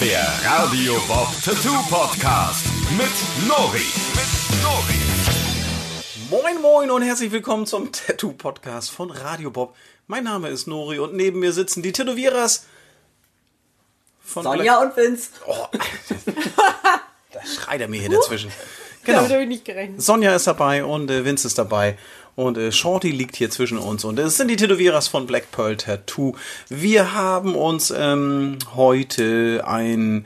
Der Radio Bob Tattoo Podcast mit Nori. Mit Nori. Moin Moin und herzlich willkommen zum Tattoo Podcast von Radio Bob. Mein Name ist Nori und neben mir sitzen die Tätowierers von Sonja und Vince. Oh, da schreit er mir hier dazwischen. Genau. Damit habe ich nicht gerechnet. Sonja ist dabei und äh, Vince ist dabei. Und äh, Shorty liegt hier zwischen uns. Und es sind die Tätowierers von Black Pearl Tattoo. Wir haben uns ähm, heute ein.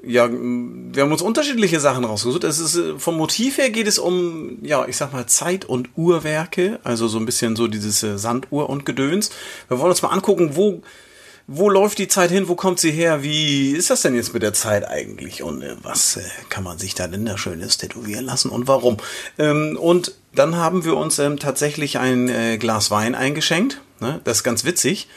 Ja, wir haben uns unterschiedliche Sachen rausgesucht. Es ist, äh, vom Motiv her geht es um, ja, ich sag mal, Zeit- und Uhrwerke. Also so ein bisschen so dieses äh, Sanduhr und Gedöns. Wir wollen uns mal angucken, wo wo läuft die Zeit hin? Wo kommt sie her? Wie ist das denn jetzt mit der Zeit eigentlich? Und äh, was äh, kann man sich da denn da Schönes tätowieren lassen und warum? Ähm, und dann haben wir uns ähm, tatsächlich ein äh, Glas Wein eingeschenkt. Ne? Das ist ganz witzig.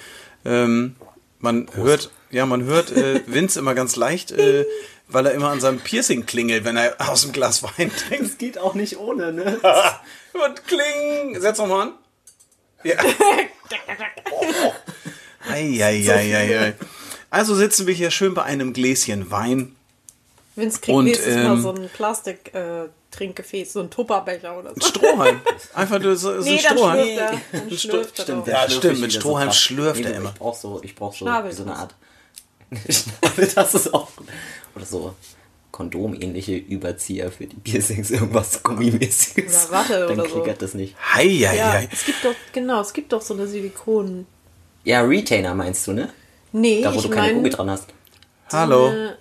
Ähm, man hört, ja, man hört äh, Vince immer ganz leicht, äh, weil er immer an seinem Piercing klingelt, wenn er aus dem Glas Wein trinkt. Das geht auch nicht ohne, ne? Und kling! Setz noch mal an. Ja. Eieieiei. Also sitzen wir hier schön bei einem Gläschen Wein. Vince kriegt Und, nächstes Mal ähm, so ein Plastik-Trinkgefäß, so ein Tupperbecher oder so. Strohhalm. Einfach nur so, so Nee, ein dann Strohhalm. schlürft er. Dann schlürft er Stimmt, Ja, stimmt, mit Strohhalm krass. schlürft nee, er immer. Ich brauch so, ich brauch so, Schnabel. so eine Art. Schnabel, das ist auch. Oder so Kondomähnliche Überzieher für die Piercings, irgendwas Gummimäßiges. Oder Watte Dann oder so. klickert das nicht. Heieiei. Ja, es gibt doch, genau, es gibt doch so eine Silikon... Ja, Retainer meinst du, ne? Nee, Da, wo ich du keine Gummi dran hast. Hallo. eine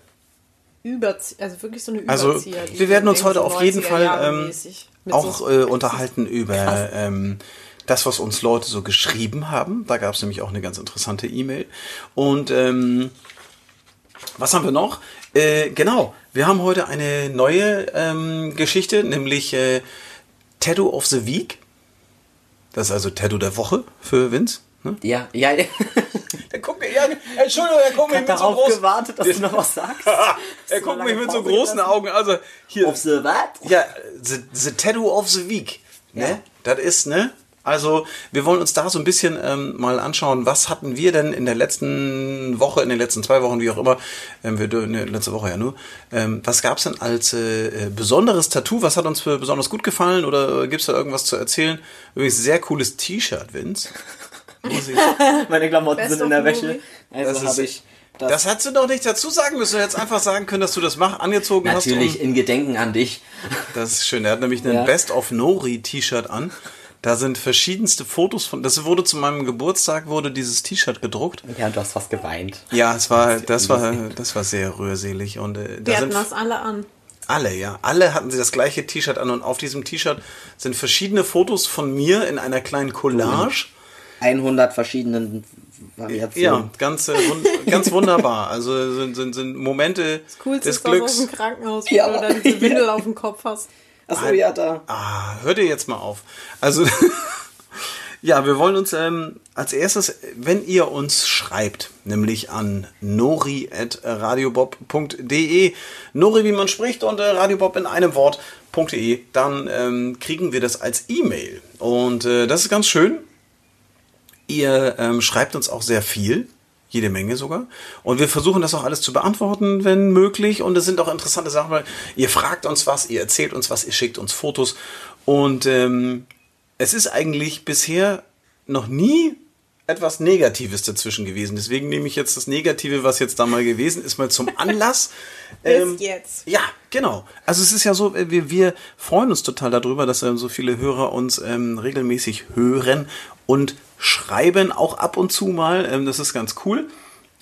Überzie also wirklich so eine Also, Überzieher. die wir werden uns irgendwie heute so auf jeden 90er Fall Jahre ähm, mäßig mit auch so- äh, unterhalten über ähm, das, was uns Leute so geschrieben haben. Da gab es nämlich auch eine ganz interessante E-Mail. Und ähm, was haben wir noch? Äh, genau, wir haben heute eine neue ähm, Geschichte, nämlich äh, Tattoo of the Week. Das ist also Tattoo der Woche für Vince. Ne? Ja, ja, ja. Er guckt mir, ja, Entschuldigung, er guckt Ich hab darauf gewartet, dass du noch was sagst. er guckt mich mit so großen. Augen. Also hier, Auf the what? Ja, the, the Tattoo of the Week. Ne? Ja. Das ist, ne? Also, wir wollen uns da so ein bisschen ähm, mal anschauen, was hatten wir denn in der letzten Woche, in den letzten zwei Wochen, wie auch immer, ähm, wir ne, letzte Woche ja nur, ähm, was gab's denn als äh, äh, besonderes Tattoo? Was hat uns für besonders gut gefallen oder äh, gibt's da irgendwas zu erzählen? Übrigens, sehr cooles T-Shirt, Vince. Muss ich- Meine Klamotten Best sind in der. Wäsche. Also habe ich das, Das hättest du doch nicht dazu sagen müssen. Du hättest einfach sagen können, dass du das mach, angezogen natürlich hast. in Gedenken an dich. Das ist schön. Er hat nämlich ein Ja. Best of Nori T-Shirt an. Da sind verschiedenste Fotos von. Das wurde zu meinem Geburtstag wurde dieses T-Shirt gedruckt. Ja, du hast fast geweint. Ja, es war, das war, das war sehr rührselig und äh, da Wir hatten sind das alle an. alle, ja, alle hatten sie das gleiche T-Shirt an und auf diesem T-Shirt sind verschiedene Fotos von mir in einer kleinen Collage. 100 verschiedenen Ja, Variationen. ganz, äh, ganz wunderbar. Also sind, sind, sind Momente Das Coolste des ist Glücks. dem Krankenhaus, wo Ja. du dann diese Windel auf dem Kopf hast. Achso, ja, da. Ah, hört ihr jetzt mal auf. Also, ja, wir wollen uns ähm, als erstes, wenn ihr uns schreibt, nämlich an nori.radiobob.de, nori wie man spricht und äh, radiobob in einem Wort.de, dann ähm, kriegen wir das als E-Mail. Und äh, das ist ganz schön. Ihr ähm, schreibt uns auch sehr viel, jede Menge sogar. Und wir versuchen das auch alles zu beantworten, wenn möglich. Und es sind auch interessante Sachen, weil ihr fragt uns was, ihr erzählt uns was, ihr schickt uns Fotos. Und ähm, es ist eigentlich bisher noch nie etwas Negatives dazwischen gewesen. Deswegen nehme ich jetzt das Negative, was jetzt da mal gewesen ist, mal zum Anlass. Bis jetzt. Ja, genau. Also es ist ja so, äh, wir, wir freuen uns total darüber, dass ähm, so viele Hörer uns ähm, regelmäßig hören und schreiben, auch ab und zu mal. Ähm, das ist ganz cool.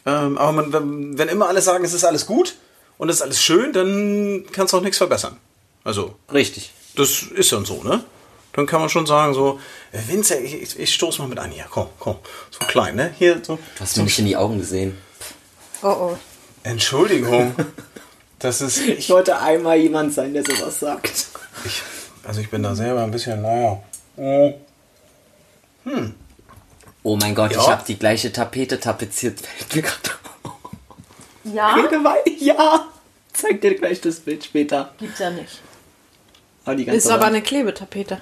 Ähm, aber man, wenn, wenn immer alle sagen, es ist alles gut und es ist alles schön, dann kannst du auch nichts verbessern. Also, Richtig. das ist dann so, ne? Dann kann man schon sagen, so, äh, Vince, ich, ich, ich stoße mal mit an hier. Komm, komm. So klein, ne? Hier, so. Du hast mir nicht in die Augen gesehen. Oh oh. Entschuldigung. Das ist. Ich wollte einmal jemand sein, der sowas sagt. Ich, also ich bin da selber ein bisschen, naja. Oh. Oh mein Gott, Ja. ich habe die gleiche Tapete tapeziert. Fällt mir gerade. Ja? Ja. Zeig dir gleich das Bild später. Gibt's ja nicht. Aber die ganze Ist aber eine Klebetapete.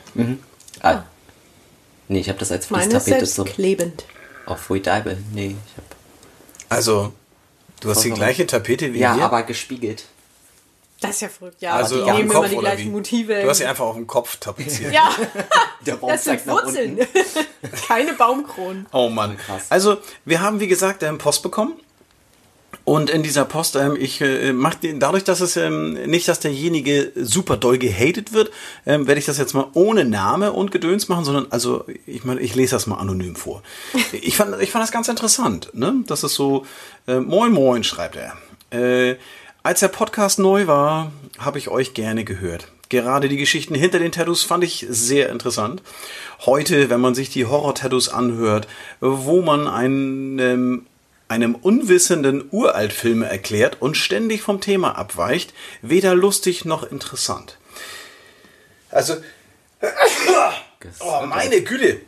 Ah. Nee, ich habe das als Fließtapete selbst so klebend. auf Voidable. Nee, ich habe Also, Du hast die gleiche Tapete wie Ja, wir? aber gespiegelt. Das ist ja verrückt. Ja, also die nehmen Kopf immer die oder gleichen wie? Motive. Du hast sie einfach auf dem Kopf tapeziert. ja, Der Baum das sind Wurzeln. Keine Baumkronen. Oh Mann. Krass. Also, wir haben, wie gesagt, ähm, Post bekommen. Und in dieser Post, ähm, ich äh, mache den, dadurch, dass es ähm, nicht, dass derjenige super doll gehatet wird, ähm, werde ich das jetzt mal ohne Name und Gedöns machen, sondern also ich meine, ich lese das mal anonym vor. Ich fand, ich fand das ganz interessant, ne? Das ist so, äh, moin moin, schreibt er. Äh, als der Podcast neu war, habe ich euch gerne gehört. Gerade die Geschichten hinter den Tattoos fand ich sehr interessant. Heute, wenn man sich die Horror-Tattoos anhört, wo man einem, einem unwissenden Uraltfilme erklärt und ständig vom Thema abweicht, weder lustig noch interessant. Also, oh, meine Güte.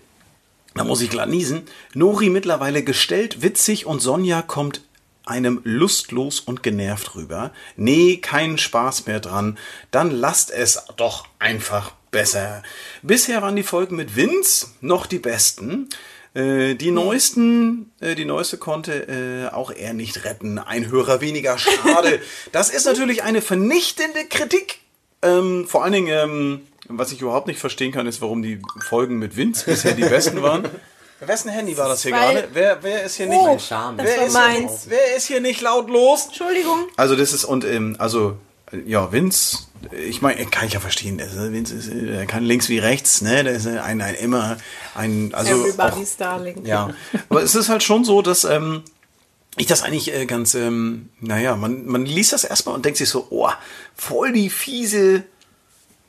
Da muss ich glatt niesen. Nori mittlerweile gestellt, witzig und Sonja kommt einem lustlos und genervt rüber. Nee, kein Spaß mehr dran. Dann lasst es doch einfach besser. Bisher waren die Folgen mit Vince noch die besten. Äh, die neuesten, äh, die neueste konnte äh, auch er nicht retten. Ein Hörer weniger, schade. Das ist natürlich eine vernichtende Kritik. Ähm, vor allen Dingen, ähm, was ich überhaupt nicht verstehen kann, ist, warum die Folgen mit Vince bisher die besten waren. Wessen Handy war das hier Weil- gerade? Wer, wer ist hier nicht? Oh, Charme. das wer, war ist hier, meins. wer ist hier nicht lautlos? Entschuldigung. Also das ist und ähm, also äh, ja Vince, ich meine kann ich ja verstehen. Ist- Vince ist äh, er kann links wie rechts, ne? Der ist äh, ein, ein immer ein also auch, Everybody's Darling. ja. Aber es ist halt schon so, dass ähm, ich das eigentlich äh, ganz, ähm, naja, man, man liest das erstmal und denkt sich so, oh, voll die fiese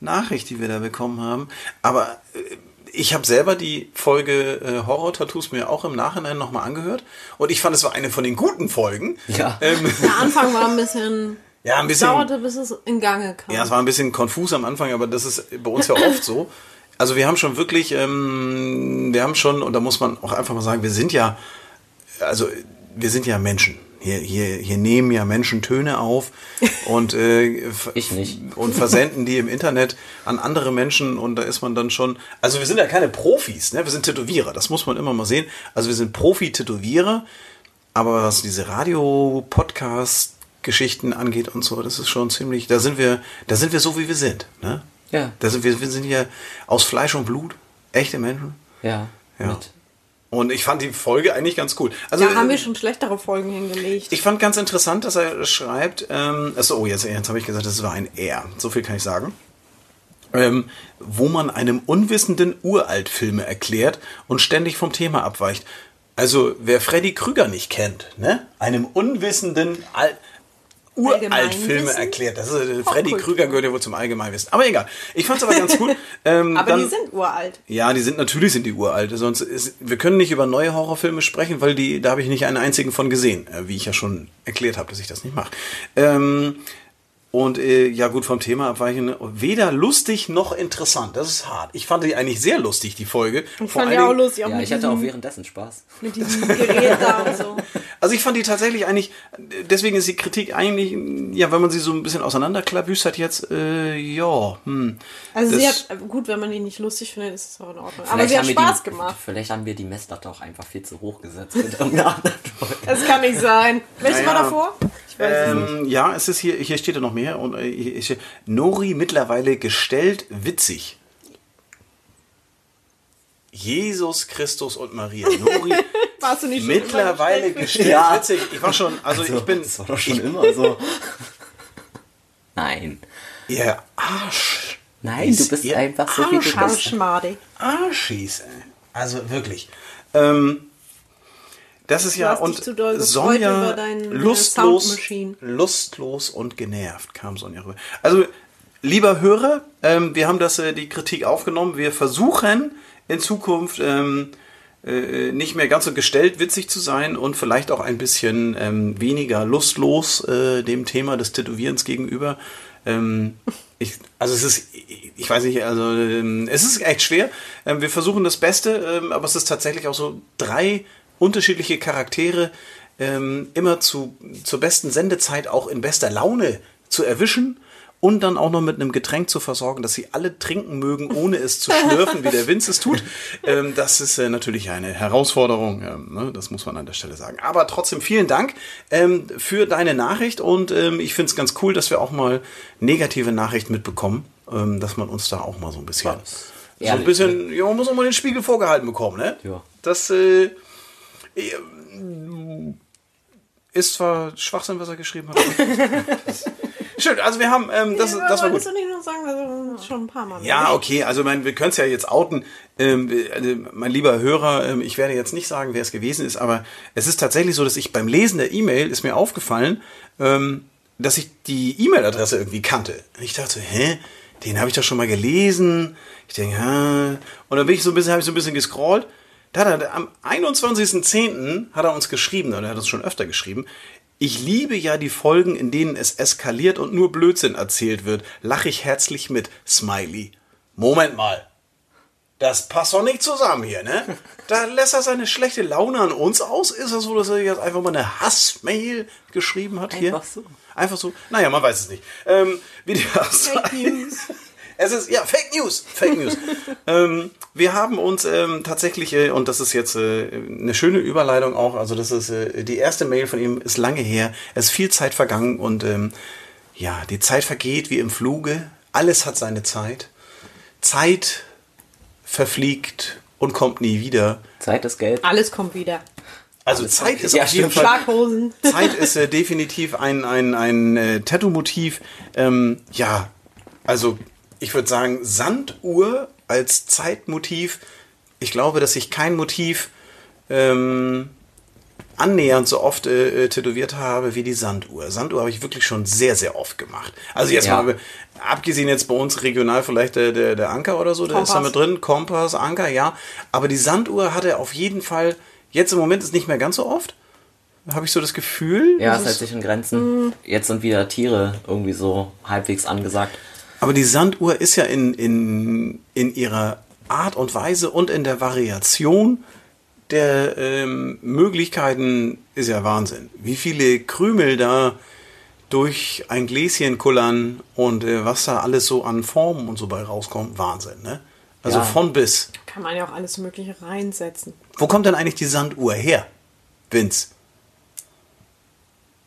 Nachricht, die wir da bekommen haben. Aber äh, ich habe selber die Folge äh, Horror-Tattoos mir auch im Nachhinein nochmal angehört und ich fand, es war eine von den guten Folgen. Ja. Ähm, Der Anfang war ein bisschen. ja, ein bisschen. dauerte, bis es in Gange kam. Ja, es war ein bisschen konfus am Anfang, aber das ist bei uns ja oft so. Also wir haben schon wirklich, ähm, wir haben schon, und da muss man auch einfach mal sagen, wir sind ja, also wir sind ja Menschen. Hier, hier, hier nehmen ja Menschen Töne auf und, äh, Ich nicht. und versenden die im Internet an andere Menschen und da ist man dann schon, also wir sind ja keine Profis, ne? wir sind Tätowierer, das muss man immer mal sehen. Also wir sind Profi-Tätowierer, aber was diese Radio-Podcast-Geschichten angeht und so, das ist schon ziemlich, da sind wir, da sind wir so, wie wir sind. Ne? Ja. Da sind wir, wir sind ja aus Fleisch und Blut, echte Menschen. Ja. Ja. Mit. Und ich fand die Folge eigentlich ganz cool. Also, da haben wir äh, schon schlechtere Folgen hingelegt. ich fand ganz interessant, dass er schreibt, ähm, achso, oh, jetzt, jetzt habe ich gesagt, das war ein R. So viel kann ich sagen. Ähm, wo man einem Unwissenden Uraltfilme erklärt und ständig vom Thema abweicht. Also, wer Freddy Krüger nicht kennt, ne? Einem Unwissenden Al Uraltfilme Allgemeinwissen? erklärt. Das ist, äh, Freddy. Krüger gehört ja wohl zum Allgemeinwissen. Aber egal. Ich fand es aber ganz gut. Ähm, Aber dann- die sind uralt. ja, die sind natürlich sind die uralt. Sonst ist, wir können nicht über neue Horrorfilme sprechen, weil die da habe ich nicht einen einzigen von gesehen, äh, wie ich ja schon erklärt habe, dass ich das nicht mache. Ähm, und äh, ja gut vom Thema abweichen. Weder lustig noch interessant. Das ist hart. Ich fand die eigentlich sehr lustig die Folge. Ich Vor fand die auch lustig, auch Ja, ich hatte auch währenddessen Spaß. mit diesem Gerät da und so. Also ich fand die tatsächlich eigentlich, deswegen ist die Kritik eigentlich, ja, wenn man sie so ein bisschen auseinanderklabüstert jetzt, äh, ja, hm. Also sie hat, gut, wenn man die nicht lustig findet, ist es auch in Ordnung. Aber Vielleicht sie hat Spaß die, gemacht. Vielleicht haben wir die Messlatte auch einfach viel zu hoch gesetzt mit. Das kann nicht sein. Welches Naja. war davor? Ich weiß es nicht. Ähm, ja, es ist hier, hier steht ja noch mehr und äh, Nori mittlerweile gestellt witzig. Jesus Christus und Maria. Nori Warst du nicht mittlerweile immer gestellt Ja. witzig. Ich war schon, also, ich bin, Das war doch schon immer so. Nein. ihr Arsch. Nein, du bist einfach so wie du gestellt? bist. Arschmade. Arschis, ey. Also wirklich. Ähm, das ist ja und Sonja über dein, äh, lustlos, lustlos und genervt kam Sonja rüber. Also lieber Hörer, ähm, wir haben das äh, die Kritik aufgenommen. Wir versuchen in Zukunft ähm, äh, nicht mehr ganz so gestellt witzig zu sein und vielleicht auch ein bisschen ähm, weniger lustlos äh, dem Thema des Tätowierens gegenüber. Ähm, ich, also es ist, ich weiß nicht, also ähm, es ist echt schwer. Ähm, wir versuchen das Beste, aber es ist tatsächlich auch so drei unterschiedliche Charaktere ähm, immer zu, zur besten Sendezeit auch in bester Laune zu erwischen und dann auch noch mit einem Getränk zu versorgen, dass sie alle trinken mögen, ohne es zu schlürfen, wie der Vince es tut. Ähm, das ist äh, natürlich eine Herausforderung, ähm, ne? das muss man an der Stelle sagen. Aber trotzdem vielen Dank ähm, für deine Nachricht und ähm, ich finde es ganz cool, dass wir auch mal negative Nachrichten mitbekommen, ähm, dass man uns da auch mal so ein bisschen, so ein bisschen, ja, man muss auch mal den Spiegel vorgehalten bekommen, ne? Ja. Das äh, ist zwar Schwachsinn, was er geschrieben hat. Schön, also wir haben, ähm, das, Ja, das war gut. du nicht nur sagen, also schon ein paar Mal. Ja, okay, also mein, wir können es ja jetzt outen. Ähm, also mein lieber Hörer, ähm, ich werde jetzt nicht sagen, wer es gewesen ist, aber es ist tatsächlich so, dass ich beim Lesen der E-Mail ist mir aufgefallen, ähm, dass ich die E-Mail-Adresse irgendwie kannte. Und ich dachte, hä, den habe ich doch schon mal gelesen. Ich denke, hä? Und dann bin ich so ein bisschen, habe ich so ein bisschen gescrollt. Da hat er, am 21.10. hat er uns geschrieben, oder er hat uns schon öfter geschrieben, ich liebe ja die Folgen, in denen es eskaliert und nur Blödsinn erzählt wird. Lach ich herzlich mit. Smiley. Moment mal. Das passt doch nicht zusammen hier, ne? Da lässt er seine schlechte Laune an uns aus. Ist das so, dass er jetzt einfach mal eine Hassmail geschrieben hat hier? Einfach so. Einfach so? Naja, man weiß es nicht. Ähm, wie die Fake News. Es ist, ja, Fake News. Fake News. ähm, wir haben uns ähm, tatsächlich, äh, und das ist jetzt äh, eine schöne Überleitung auch, also das ist äh, die erste Mail von ihm, ist lange her. Es ist viel Zeit vergangen und ähm, ja, die Zeit vergeht wie im Fluge. Alles hat seine Zeit. Zeit verfliegt und kommt nie wieder. Zeit ist Geld. Alles kommt wieder. Also Zeit ist Ja, auf jeden. Fall Schlaghosen. Zeit ist äh, definitiv ein, ein, ein äh, Tattoo-Motiv. Ähm, ja, also ich würde sagen, Sanduhr als Zeitmotiv. Ich glaube, dass ich kein Motiv ähm, annähernd so oft äh, äh, tätowiert habe wie die Sanduhr. Sanduhr habe ich wirklich schon sehr, sehr oft gemacht. Also jetzt Ja. mal, abgesehen jetzt bei uns regional vielleicht der, der, der Anker oder so, der ist da Kompass. mit drin. Kompass, Anker, ja. Aber die Sanduhr hatte auf jeden Fall, jetzt im Moment ist nicht mehr ganz so oft. Habe ich so das Gefühl. Ja, es hält sich in Grenzen. Jetzt sind wieder Tiere irgendwie so halbwegs angesagt. Aber die Sanduhr ist ja in, in, in ihrer Art und Weise und in der Variation der ähm, Möglichkeiten ist ja Wahnsinn. Wie viele Krümel da durch ein Gläschen kullern und äh, was da alles so an Formen und so bei rauskommt, Wahnsinn, ne? Also Ja. von bis. Kann man ja auch alles Mögliche reinsetzen. Wo kommt denn eigentlich die Sanduhr her, Vince?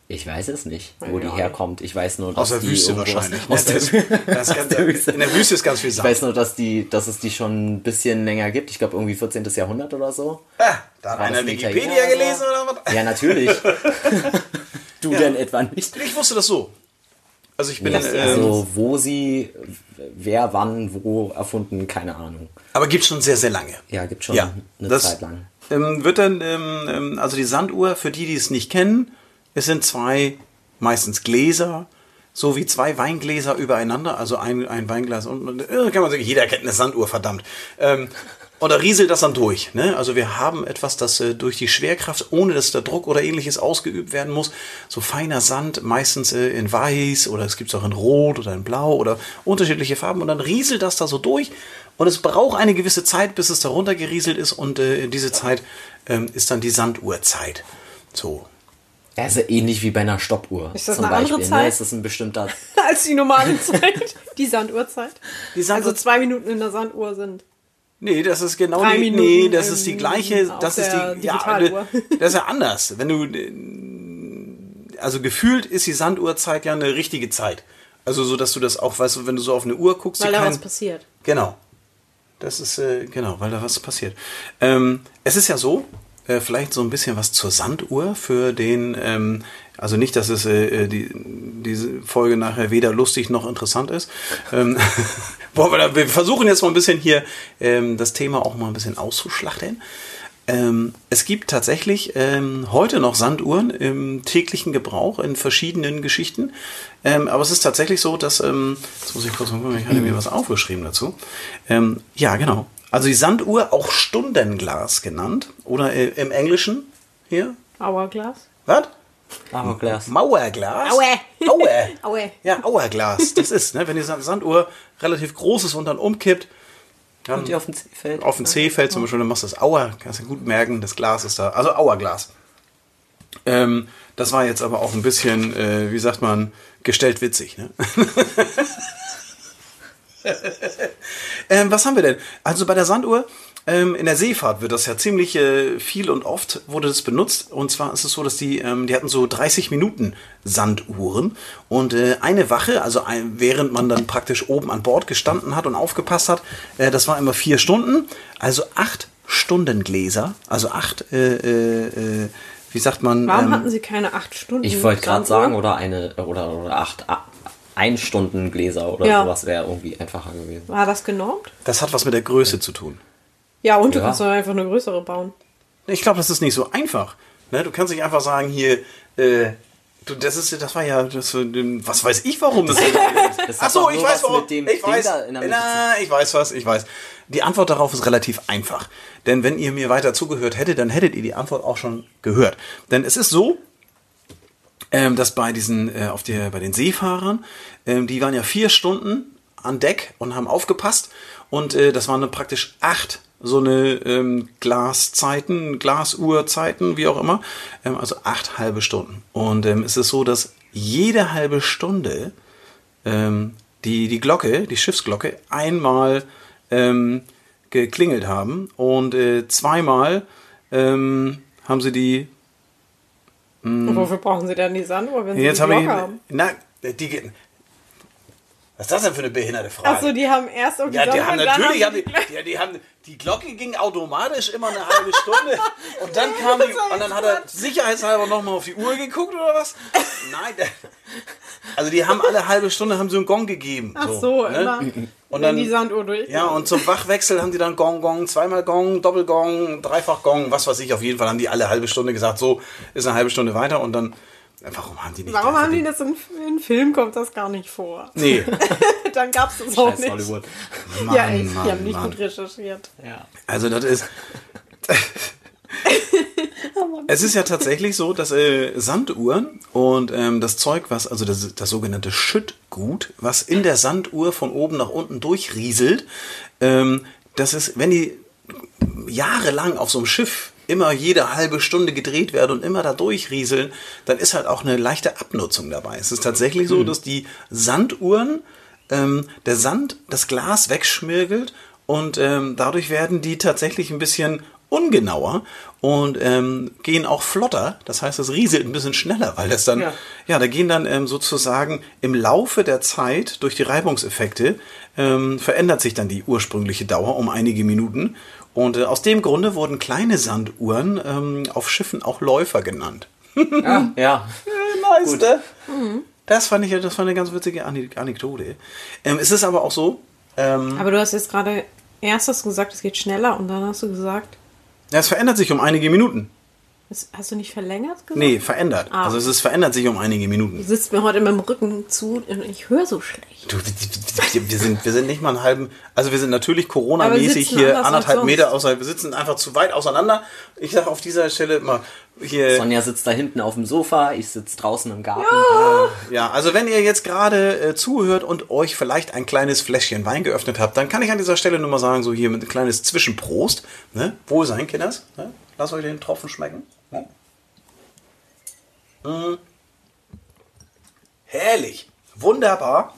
Ich weiß es nicht, wo Ja, die ja. herkommt. Ich weiß nur, dass Aus der die Wüste wahrscheinlich. Aus, aus der, das, das der Wüste. in der Wüste ist ganz viel Ich Sand. weiß nur, dass, die, dass es die schon ein bisschen länger gibt. Ich glaube irgendwie 14. Jahrhundert oder so. Ah, da hat einer Wikipedia Italiener gelesen oder was? Ja, natürlich. du denn etwa nicht? Ich wusste das so. Also ich bin, Das, ähm, also wo sie, wer, wann, wo erfunden, keine Ahnung. aber gibt schon sehr, sehr lange. Ja, gibt schon Ja, eine das Zeit lang. ähm, wird dann, ähm, ähm, also die Sanduhr, für die, die es nicht kennen, es sind zwei, meistens Gläser, so wie zwei Weingläser übereinander, also ein, ein Weinglas und, und äh, kann man sagen, jeder kennt eine Sanduhr, verdammt. Ähm, und da rieselt das dann durch. Ne? Also wir haben etwas, das äh, durch die Schwerkraft, ohne dass der Druck oder ähnliches ausgeübt werden muss, so feiner Sand, meistens äh, in weiß oder es gibt es auch in Rot oder in Blau oder unterschiedliche Farben und dann rieselt das da so durch und es braucht eine gewisse Zeit, bis es da runtergerieselt ist und äh, diese Zeit ähm, ist dann die Sanduhrzeit. So. Ja, ist ja ähnlich wie bei einer Stoppuhr. Ist das zum eine andere Beispiel. Zeit? Ne? Ist das ein bestimmter. Als die normale Zeit. Die Sanduhrzeit. Die Sanduhr- also zwei Minuten in der Sanduhr sind. Nee, das ist genau Drei die, Minuten nee, das ist die gleiche, das ist die, ja, das ist ja anders. Wenn du, also gefühlt ist die Sanduhrzeit ja eine richtige Zeit. Also so, dass du das auch, weißt du, wenn du so auf eine Uhr guckst, Weil da kein- was passiert. Genau. Das ist, äh, genau, weil da was passiert. Ähm, es ist ja so, äh, vielleicht so ein bisschen was zur Sanduhr für den, ähm, also nicht, dass es äh, die, diese Folge nachher weder lustig noch interessant ist. Ähm, boah, wir, wir versuchen jetzt mal ein bisschen hier ähm, das Thema auch mal ein bisschen auszuschlachten. Ähm, es gibt tatsächlich ähm, heute noch Sanduhren im täglichen Gebrauch in verschiedenen Geschichten. Ähm, aber es ist tatsächlich so, dass, ähm, jetzt muss ich kurz mal gucken, ich hatte mir was aufgeschrieben dazu. Ähm, ja, genau. Also die Sanduhr auch Stundenglas genannt. Oder äh, im Englischen hier. Hourglass. Was? Hourglass. Mauerglas. Aue. Aue. Aue. Ja, Auerglas. Das ist, ne, wenn die Sanduhr relativ groß ist und dann umkippt, dann Und die auf dem C fällt. auf den C fällt zum Beispiel, dann machst du das Auer, kannst du gut merken, das Glas ist da. Also Auerglas. Ähm, das war jetzt aber auch ein bisschen, äh, wie sagt man, gestellt witzig. Ne? ähm, was haben wir denn? Also bei der Sanduhr, ähm, in der Seefahrt wird das ja ziemlich äh, viel und oft wurde das benutzt. Und zwar ist es so, dass die, ähm, die hatten so 30 Minuten Sanduhren und äh, eine Wache, also ein, während man dann praktisch oben an Bord gestanden hat und aufgepasst hat, äh, das war immer vier Stunden, also acht Stundengläser, also acht, äh, äh, äh, wie sagt man? Warum ähm, hatten sie keine acht Stunden? Ich wollte gerade sagen, oder eine, oder, oder acht, ein Stunden Gläser oder Ja. sowas wäre irgendwie einfacher gewesen. War das genormt? das hat was mit der Größe zu tun. Ja, und du Ja. kannst doch einfach eine größere bauen. Ich glaube, das ist nicht so einfach. Ne? Du kannst nicht einfach sagen, hier, äh, du, das ist, das war ja, das, äh, was weiß ich, warum das. Das Ach so, ich weiß was warum. mit dem Ich Ding weiß. da in der Mitte Na, ich weiß was, ich weiß. Die Antwort darauf ist relativ einfach. Denn wenn ihr mir weiter zugehört hättet, dann hättet ihr die Antwort auch schon gehört. Denn es ist so, ähm, dass bei diesen, äh, auf der, bei den Seefahrern, ähm, die waren ja vier Stunden an Deck und haben aufgepasst. Und äh, das waren dann praktisch acht so eine ähm, Glaszeiten, Glasuhrzeiten, wie auch immer, ähm, also acht halbe Stunden. Und ähm, es ist so, dass jede halbe Stunde ähm, die, die Glocke, die Schiffsglocke, einmal ähm, geklingelt haben. Und äh, zweimal ähm, haben sie die Und wofür brauchen sie denn die Sanduhr, wenn sie. Jetzt die. Glocke haben? Na, die. Was ist das denn für eine behinderte Frage? Achso, die haben erst auf die ja, die haben natürlich, haben die, ja, die haben, die Glocke ging automatisch immer eine halbe Stunde und dann kam die, und dann hat er sicherheitshalber nochmal auf die Uhr geguckt oder was? Nein, also die haben alle halbe Stunde haben sie einen Gong gegeben. Ach so, ne? immer. Und dann, die Sanduhr durch. ja, und zum Wachwechsel haben die dann Gong, Gong, zweimal Gong, Doppelgong, dreifach Gong, was weiß ich. Auf jeden Fall haben die alle halbe Stunde gesagt, so ist eine halbe Stunde weiter und dann, warum haben die nicht Warum haben die das in, in Film kommt das gar nicht vor? Nee. dann gab es das auch Scheiß nicht. Hollywood. ja, echt, Mann, die haben nicht Mann. gut recherchiert. Ja. Also das ist. es ist ja tatsächlich so, dass äh, Sanduhren und ähm, das Zeug, was, also das, das sogenannte Schüttgut, was in der Sanduhr von oben nach unten durchrieselt, ähm, das ist, wenn die jahrelang auf so einem Schiff immer jede halbe Stunde gedreht werden und immer da durchrieseln, dann ist halt auch eine leichte Abnutzung dabei. Es ist tatsächlich so, dass die Sanduhren, ähm, der Sand das Glas wegschmirgelt und ähm, dadurch werden die tatsächlich ein bisschen ungenauer und ähm, gehen auch flotter. Das heißt, es rieselt ein bisschen schneller, weil das dann, ja, Ja. da gehen dann ähm, sozusagen im Laufe der Zeit durch die Reibungseffekte ähm, verändert sich dann die ursprüngliche Dauer um einige Minuten. Und äh, aus dem Grunde wurden kleine Sanduhren ähm, auf Schiffen auch Läufer genannt. Ja, ja. Nice, ne? Das fand ich, das war eine ganz witzige Ane- Anekdote. Ähm, es ist aber auch so, ähm, Aber du hast jetzt gerade erst hast gesagt, es geht schneller und dann hast du gesagt, ja, es verändert sich um einige Minuten. Das, hast du nicht verlängert gesagt? Nee, verändert. Ah. Also es ist, verändert sich um einige Du Minuten. sitzt mir heute mit dem Rücken zu und ich höre so schlecht. Du, wir, sind, wir sind nicht mal einen halben, also wir sind natürlich Corona-mäßig hier anderthalb. Meter außer, wir sitzen einfach zu weit auseinander. Ich sag auf dieser Stelle mal hier. Sonja sitzt da hinten auf dem Sofa, ich sitze draußen im Garten. Ja, also wenn ihr jetzt gerade äh, zuhört und euch vielleicht ein kleines Fläschchen Wein geöffnet habt, dann kann ich an dieser Stelle nur mal sagen, so hier mit ein kleines Zwischenprost. Ne? Wohl sein, Kinders. Ne? Lasst euch den Tropfen schmecken. Ne? Mm. Herrlich. Wunderbar.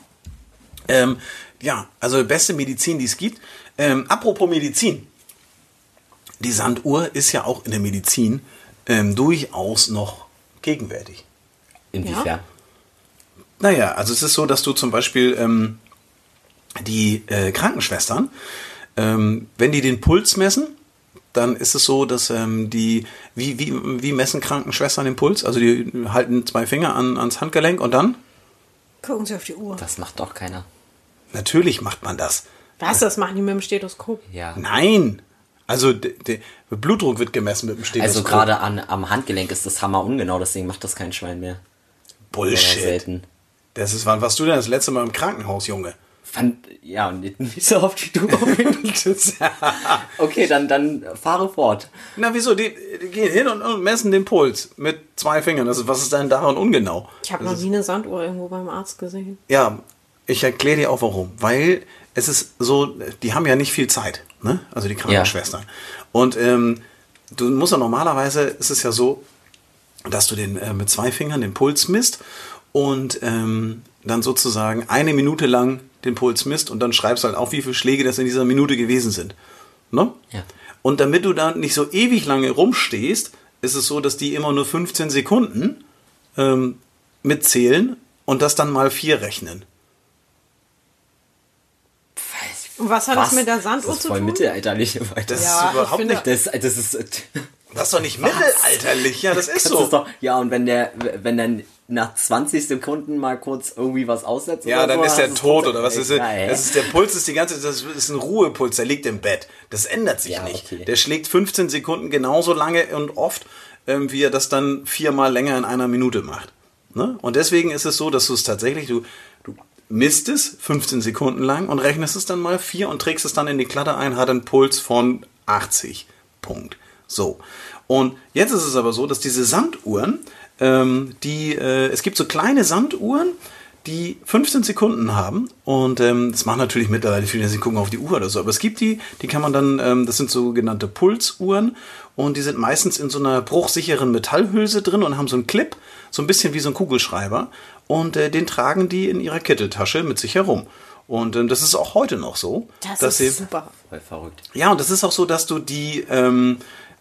Ähm, ja, also beste Medizin, die es gibt. Ähm, apropos Medizin. Die Sanduhr ist ja auch in der Medizin ähm, durchaus noch gegenwärtig. Inwiefern? Naja, also es ist so, dass du zum Beispiel ähm, die äh, Krankenschwestern, ähm, wenn die den Puls messen, dann ist es so, dass ähm, die, wie, wie, wie messen Krankenschwestern den Puls? Also die halten zwei Finger an, ans Handgelenk und dann? Gucken Sie auf die Uhr. Das macht doch keiner. Natürlich macht man das. Was, das machen die mit dem Stethoskop? Ja. Nein! Also der Blutdruck wird gemessen mit dem Stethoskop. Also gerade an, am Handgelenk ist das hammer ungenau, deswegen macht das kein Schwein mehr. Bullshit. selten. Das ist, wann warst du denn das letzte Mal im Krankenhaus, Junge? Fand, ja, nicht, nicht so oft wie du. okay, dann, dann fahre fort. Na, wieso? Die, die gehen hin und, und messen den Puls mit zwei Fingern. Das ist, was ist denn daran ungenau? Ich habe noch nie eine Sanduhr irgendwo beim Arzt gesehen. Ja, ich erkläre dir auch warum. Weil es ist so, die haben ja nicht viel Zeit, ne? Also die Krankenschwestern. Und ähm, du musst ja normalerweise, ist es ja so, dass du den äh, mit zwei Fingern den Puls misst und ähm, dann sozusagen eine Minute lang den Puls misst und dann schreibst halt auf, wie viele Schläge das in dieser Minute gewesen sind. Ne? Ja. Und damit du da nicht so ewig lange rumstehst, ist es so, dass die immer nur 15 Sekunden ähm, mitzählen und das dann mal vier rechnen. Und was hat das mit der Sanduhr das ist zu voll tun? mittelalterlich. Das Ja, ist überhaupt nicht. das, das ist. Das ist doch nicht mittelalterlich. Ja, das ist so. ist doch, ja, und wenn der, wenn dann nach 20 Sekunden mal kurz irgendwie was aussetzt, Ja, dann so, ist er das tot oder was ist? Das ist der Puls ist die ganze das ist ein Ruhepuls, der liegt im Bett. Das ändert sich Ja, nicht. okay. Der schlägt 15 Sekunden genauso lange und oft, ähm, wie er das dann viermal länger in einer Minute macht. Ne? Und deswegen ist es so, dass du es tatsächlich, du, du misst es 15 Sekunden lang und rechnest es dann mal vier und trägst es dann in die Klatte ein, hat einen Puls von 80. Punkt. So. Und jetzt ist es aber so, dass diese Sanduhren, ähm, die, äh, es gibt so kleine Sanduhren, die 15 Sekunden haben und ähm, das machen natürlich mittlerweile viele, die gucken auf die Uhr oder so, aber es gibt die, die kann man dann, ähm, das sind sogenannte Pulsuhren und die sind meistens in so einer bruchsicheren Metallhülse drin und haben so einen Clip, so ein bisschen wie so ein Kugelschreiber und äh, den tragen die in ihrer Kitteltasche mit sich herum. Und ähm, das ist auch heute noch so, Das dass ist sie, super. Voll verrückt. ja, und das ist auch so, dass du die, ähm,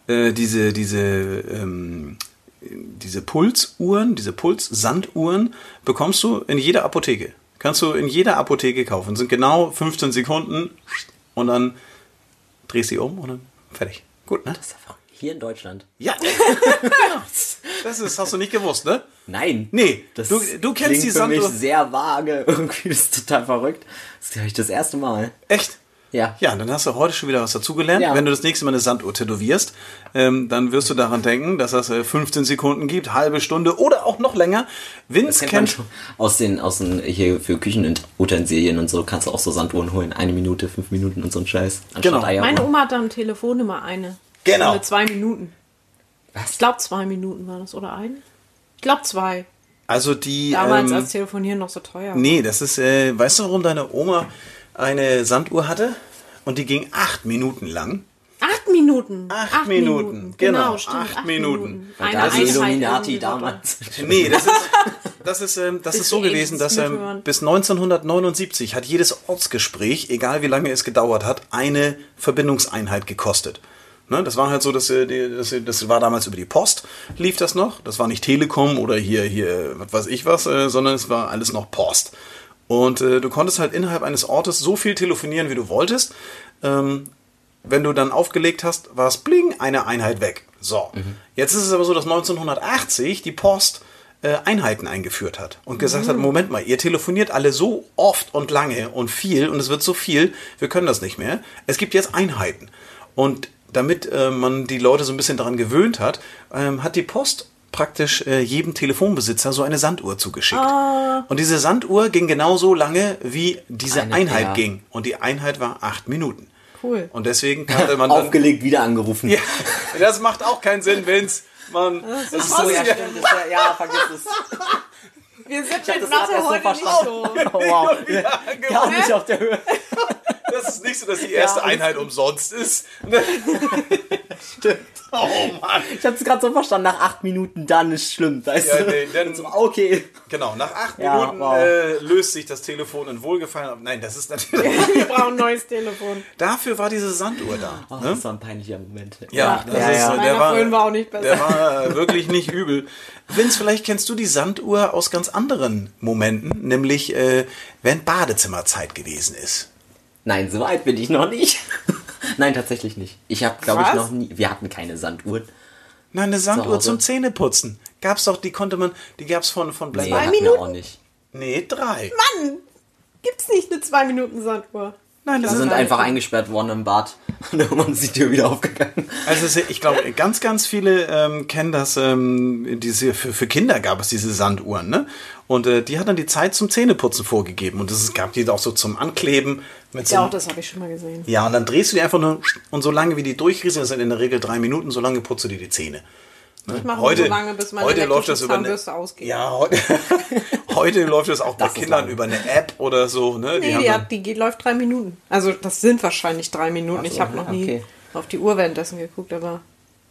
äh, diese, diese, ähm, diese Pulsuhren, diese Pulssanduhren bekommst du in jeder Apotheke. Kannst du in jeder Apotheke kaufen. Sind genau 15 Sekunden und dann drehst du sie um und dann fertig. Gut, ne? Das ist verrückt. Hier in Deutschland. Ja. das ist, hast du nicht gewusst, ne? Nein. Nee, Das du, du kennst die für mich Sanduhr. sehr vage. Irgendwie ist total verrückt. Das ist, glaube ich, das erste Mal. Echt? Ja. Ja, dann hast du heute schon wieder was dazugelernt. Ja. Wenn du das nächste Mal eine Sanduhr tätowierst, ähm, dann wirst du daran denken, dass das äh, 15 Sekunden gibt, halbe Stunde oder auch noch länger. Vince Das kennt man kennt, schon. Aus den, aus den, hier für Küchenutensilien und so kannst du auch so Sanduhren holen. Eine Minute, fünf Minuten und so ein Scheiß. Anstatt Genau. Eier. Meine Oma hat da am Telefon immer eine. Genau. Eine zwei Minuten. Was? Ich glaube zwei Minuten war das, oder ein? Ich glaube zwei. also die, Damals, ähm, als Telefonieren noch so teuer war. nee, das ist, äh, weißt du, warum deine Oma eine Sanduhr hatte? Und die ging acht Minuten lang. Acht Minuten. Acht Minuten, genau, acht Minuten. Weil Eine da die Einheit Illuminati irgendwie war damals. Nee, das ist, das ist, ähm, das ist so gewesen, dass ähm, bis 1979 hat jedes Ortsgespräch, egal wie lange es gedauert hat, eine Verbindungseinheit gekostet. Ne, das war halt so, dass, äh, das, das war damals über die Post, lief das noch. Das war nicht Telekom oder hier, hier, was weiß ich was, äh, sondern es war alles noch Post. Und äh, du konntest halt innerhalb eines Ortes so viel telefonieren, wie du wolltest. Ähm, wenn du dann aufgelegt hast, war es bling, eine Einheit weg. So. Jetzt ist es aber so, dass 1980 die Post äh, Einheiten eingeführt hat und gesagt hat, Moment mal, ihr telefoniert alle so oft und lange und viel und es wird so viel, wir können das nicht mehr. Es gibt jetzt Einheiten. Und damit äh, man die Leute so ein bisschen daran gewöhnt hat, ähm, hat die Post praktisch äh, jedem Telefonbesitzer so eine Sanduhr zugeschickt. Und diese Sanduhr ging genauso lange, wie diese Eine- Einheit ja. ging. Und die Einheit war acht Minuten. Cool. Und deswegen kannte man dann... Aufgelegt, wieder angerufen. Ja, das macht auch keinen Sinn, Vince. Mann, das ist Oh so, ja, stimmt. Das ist ja, ja, vergiss es. Wir sind mit das Mathe so heute nicht verstanden. so. Oh, wow. Ja, Gar nicht auf der Höhe. Das ist nicht so, dass die erste Ja, Einheit umsonst ist. Stimmt. Oh Mann. Ich hab's gerade so verstanden, nach acht Minuten dann ist schlimm, weißt Ja, nee, dann- so, okay. Genau, nach acht Ja, Minuten wow. äh, löst sich das Telefon in Wohlgefallen ab. Nein, das ist natürlich. Wir brauchen ein neues Telefon. Dafür war diese Sanduhr da. Oh, ne? Das war ein peinlicher Moment. Ja, das ja, ist, ja. Der, war, vorhin war auch nicht besser. der war äh, wirklich nicht übel. Vince, vielleicht kennst du die Sanduhr aus ganz anderen Momenten, nämlich äh, wenn Badezimmerzeit gewesen ist. Nein, so weit bin ich noch nicht. Nein, tatsächlich nicht. Ich habe, glaube ich, noch nie. Wir hatten keine Sanduhren. Nein, eine Sanduhr zum Zähneputzen. Gab's doch, die konnte man, die gab's von, von Black Nee, wir Minuten? auch nicht. Nee, drei. Mann! Gibt's nicht eine 2 Minuten Sanduhr? Nein, das Wir ist sind einfach eingesperrt worden im Bad. Und irgendwann ist die Tür wieder aufgegangen. Also ich glaube, ganz, ganz viele ähm, kennen das. Ähm, diese für, für Kinder gab es diese Sanduhren, ne? Und äh, die hat dann die Zeit zum Zähneputzen vorgegeben und es gab die auch so zum Ankleben mit so. Ja, auch einem- das habe ich schon mal gesehen. ja, und dann drehst du die einfach nur und so lange wie die durchrieseln, das sind in der Regel drei Minuten, so lange putzt du dir die Zähne. Ne? Ich mache so lange, bis meine heute läuft das über eine, ausgeht. Ja, heute, heute läuft das auch bei Das ist Kindern lang. über eine App oder so, ne? Nee, die, dann- hat, die geht, läuft drei Minuten. Also das sind wahrscheinlich drei Minuten. So, ich habe noch nie okay. auf die Uhr währenddessen geguckt, aber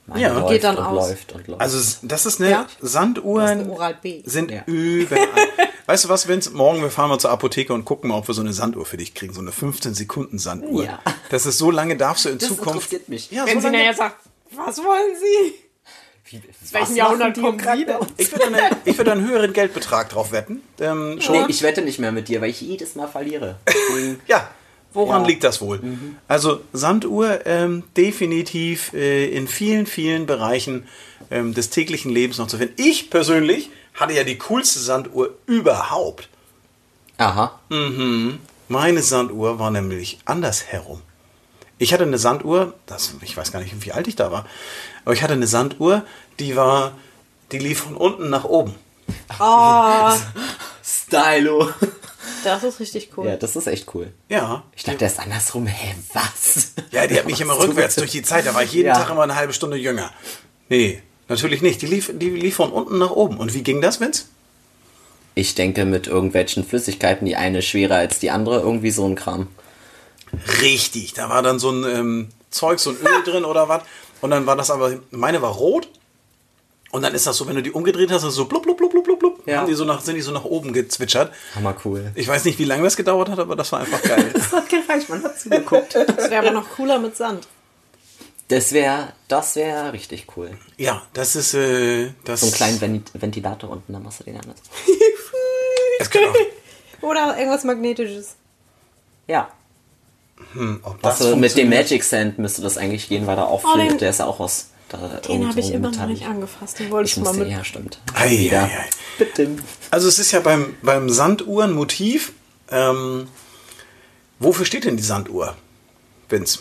Meine Ja. läuft Geht dann und aus. läuft und läuft. Also das ist eine Ja. Sanduhren Das ist eine Oral B. sind Ja. überall. weißt du was, Vince? Morgen wir fahren mal zur Apotheke und gucken mal, ob wir so eine Sanduhr für dich kriegen, so eine 15 Sekunden Sanduhr. Ja. Das ist so lange darfst du in Das Zukunft. interessiert mich. Ja, Wenn so sie nachher sagt, was wollen Sie? Wie, Aus welchem Jahrhundert kommen Sie denn? ich würde eine, ich würde einen höheren Geldbetrag drauf wetten. Ähm, schon. Nee, ich wette nicht mehr mit dir, weil ich jedes Mal verliere. Ja, woran Ja. liegt das wohl? Also Sanduhr ähm, definitiv äh, in vielen, vielen Bereichen ähm, des täglichen Lebens noch zu finden. Ich persönlich hatte ja die coolste Sanduhr überhaupt. Aha. Meine Sanduhr war nämlich andersherum. Ich hatte eine Sanduhr, das, ich weiß gar nicht, wie alt ich da war, aber ich hatte eine Sanduhr, die war, die lief von unten nach oben. Stylo. Das ist richtig cool. Ja, das ist echt cool. Ja. Ich dachte, der ist andersrum. Hä, was? Ja, die hat mich immer rückwärts durch die Zeit. Da war ich jeden Ja. Tag immer eine halbe Stunde jünger. Nee, natürlich nicht. Die lief, die lief von unten nach oben. Und wie ging das, Vince? Ich denke mit irgendwelchen Flüssigkeiten, die eine schwerer als die andere, irgendwie so ein Kram. Richtig. Da war dann so ein ähm, Zeug, so ein Öl drin oder was. Und dann war das aber, meine war rot. Und dann ist das so, wenn du die umgedreht hast, ist es so blub, blub, blub, blub, blub, blub. Ja. Haben die so nach, sind die so nach oben gezwitschert. Hammer cool. Ich weiß nicht, wie lange das gedauert hat, aber das war einfach geil. Das hat gereicht, man hat zugeguckt. Das wäre aber noch cooler mit Sand. Das wäre das wär richtig cool. ja, das ist, äh, das. So einen kleinen Vent Ventilator unten, dann machst du den anders. Es könnte auch, Oder irgendwas Magnetisches. Ja. ob das Also mit dem. Magic Sand müsste das eigentlich gehen, weil er auch Oh, der ist ja auch aus. Da Den habe ich immer noch nicht angefasst. Den wollte ich, Ich mal mit. ja, stimmt. Ei, ei, ei. Bitte. Also es ist ja beim, beim Sanduhrenmotiv. Ähm, wofür steht denn die Sanduhr, Vince?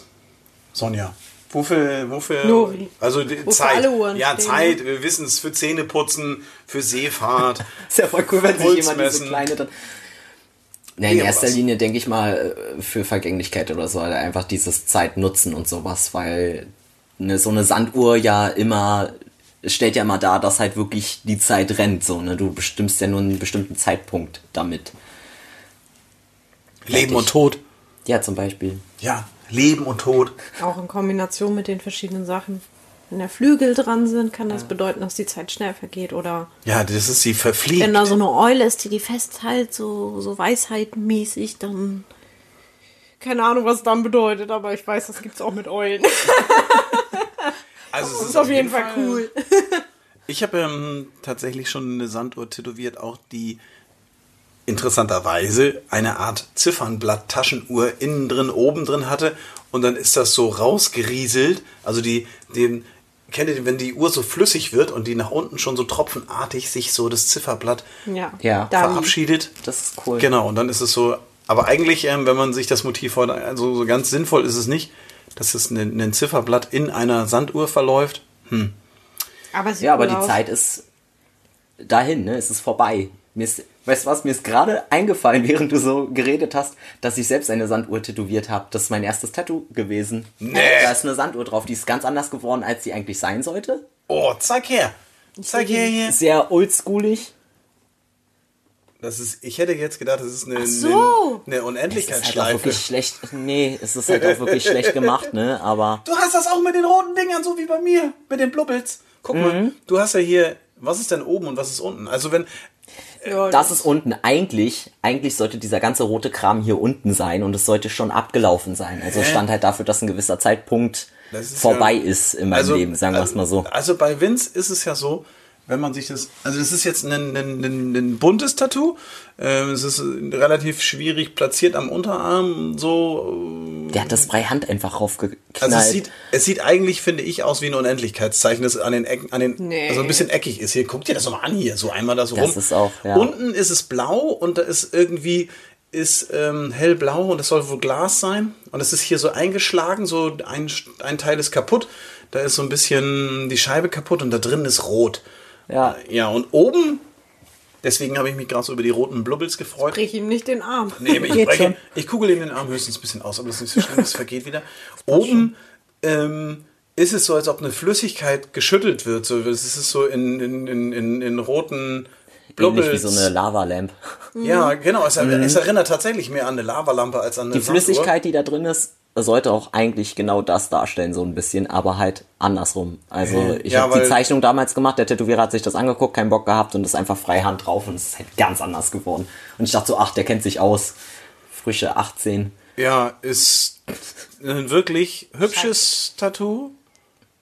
Sonja. Wofür, wofür? Nori. Also Wofür Zeit. ja, stehen, Zeit. Wir wissen es für Zähneputzen, für Seefahrt. Ist ja voll cool, wenn sich jemand diese kleine dann. Nee, in erster was? Linie denke ich mal äh, für Vergänglichkeit oder so, halt einfach dieses Zeit nutzen und sowas, weil ne, so eine Sanduhr ja immer stellt ja immer dar, dass halt wirklich die Zeit rennt, so, ne? Du bestimmst ja nur einen bestimmten Zeitpunkt damit. Leben und Tod. Ja, zum Beispiel. Ja, Leben und Tod. Auch in Kombination mit den verschiedenen Sachen. Wenn da Flügel dran sind, kann das bedeuten, dass die Zeit schnell vergeht. Oder Ja, das ist sie verfliegt. wenn da so eine Eule ist, die die festhält, so, so weisheitmäßig, dann. Keine Ahnung, was dann bedeutet, aber ich weiß, das gibt's auch mit Eulen. Also es Das ist auf jeden Fall cool. Ich habe ähm, tatsächlich schon eine Sanduhr tätowiert, auch die interessanterweise eine Art Ziffernblatt-Taschenuhr innen drin, oben drin hatte und dann ist das so rausgerieselt. Also die, den, kennt ihr, wenn die Uhr so flüssig wird und die nach unten schon so tropfenartig sich so das Zifferblatt Ja. Ja. Verabschiedet. Das ist cool. Genau, und dann ist es so, aber eigentlich, ähm, wenn man sich das Motiv heute, also so ganz sinnvoll ist es nicht, dass es ein, ein Zifferblatt in einer Sanduhr verläuft. Aber es sieht Ja, aber die aus. Zeit ist dahin, ne? Es ist vorbei. Mir ist, weißt du was, mir ist gerade eingefallen, während du so geredet hast, dass ich selbst eine Sanduhr tätowiert habe. Das ist mein erstes Tattoo gewesen. Nee. Da ist eine Sanduhr drauf, die ist ganz anders geworden, als sie eigentlich sein sollte. Oh, zeig her. Zeig her hier. Sehr oldschoolig. Das ist, ich hätte jetzt gedacht, das ist eine, so. eine, eine Es ist halt auch Unendlichkeitsschleife. wirklich schlecht. Nee, es ist halt auch wirklich schlecht gemacht, ne? Aber Du hast das auch mit den roten Dingern, so wie bei mir, mit den Blubbels. Guck mal, du hast ja hier, was ist denn oben und was ist unten? Also wenn, Ja, das ist unten. Eigentlich, eigentlich sollte dieser ganze rote Kram hier unten sein und es sollte schon abgelaufen sein. Also es Hä? stand halt dafür, dass ein gewisser Zeitpunkt ist vorbei ja- ist in meinem Leben, sagen wir es mal so. Also bei Vince ist es ja so, wenn man sich das, also das ist jetzt ein, ein, ein, ein buntes Tattoo. Ähm, es ist relativ schwierig platziert am Unterarm, so. Der hat das freihand einfach raufgeknallt. Also es sieht, es sieht eigentlich, finde ich, aus wie ein Unendlichkeitszeichen, das an den Ecken, an den, Nee. also ein bisschen eckig ist. Hier, guck dir das doch mal an hier, so einmal das, Das rum. ist auch, ja. Unten ist es blau und da ist irgendwie, ist ähm, hellblau und das soll wohl Glas sein. Und es ist hier so eingeschlagen, so ein, ein Teil ist kaputt. Da ist so ein bisschen die Scheibe kaputt und da drin ist rot. Ja, Ja, und oben, deswegen habe ich mich gerade so über die roten Blubbels gefreut. brich ihm nicht den Arm. Nee, ich, breche, ich kugel ihm den Arm höchstens ein bisschen aus, aber das ist nicht so schlimm, das vergeht wieder. Oben ähm, ist es so, als ob eine Flüssigkeit geschüttelt wird. So, es ist so in, in, in, in, in roten Blubbels. ähnlich wie so eine Lavalamp. Ja, genau. Es, es erinnert tatsächlich mehr an eine Lavalampe als an eine Die Sanduhr. Flüssigkeit, die da drin ist, sollte auch eigentlich genau das darstellen, so ein bisschen, aber halt andersrum. Also Äh, ich ja, habe die Zeichnung damals gemacht, der Tätowierer hat sich das angeguckt, keinen Bock gehabt und ist einfach freihand drauf und es ist halt ganz anders geworden. Und ich dachte so, ach, der kennt sich aus. Frische 18. Ja, ist ein wirklich hübsches Tattoo.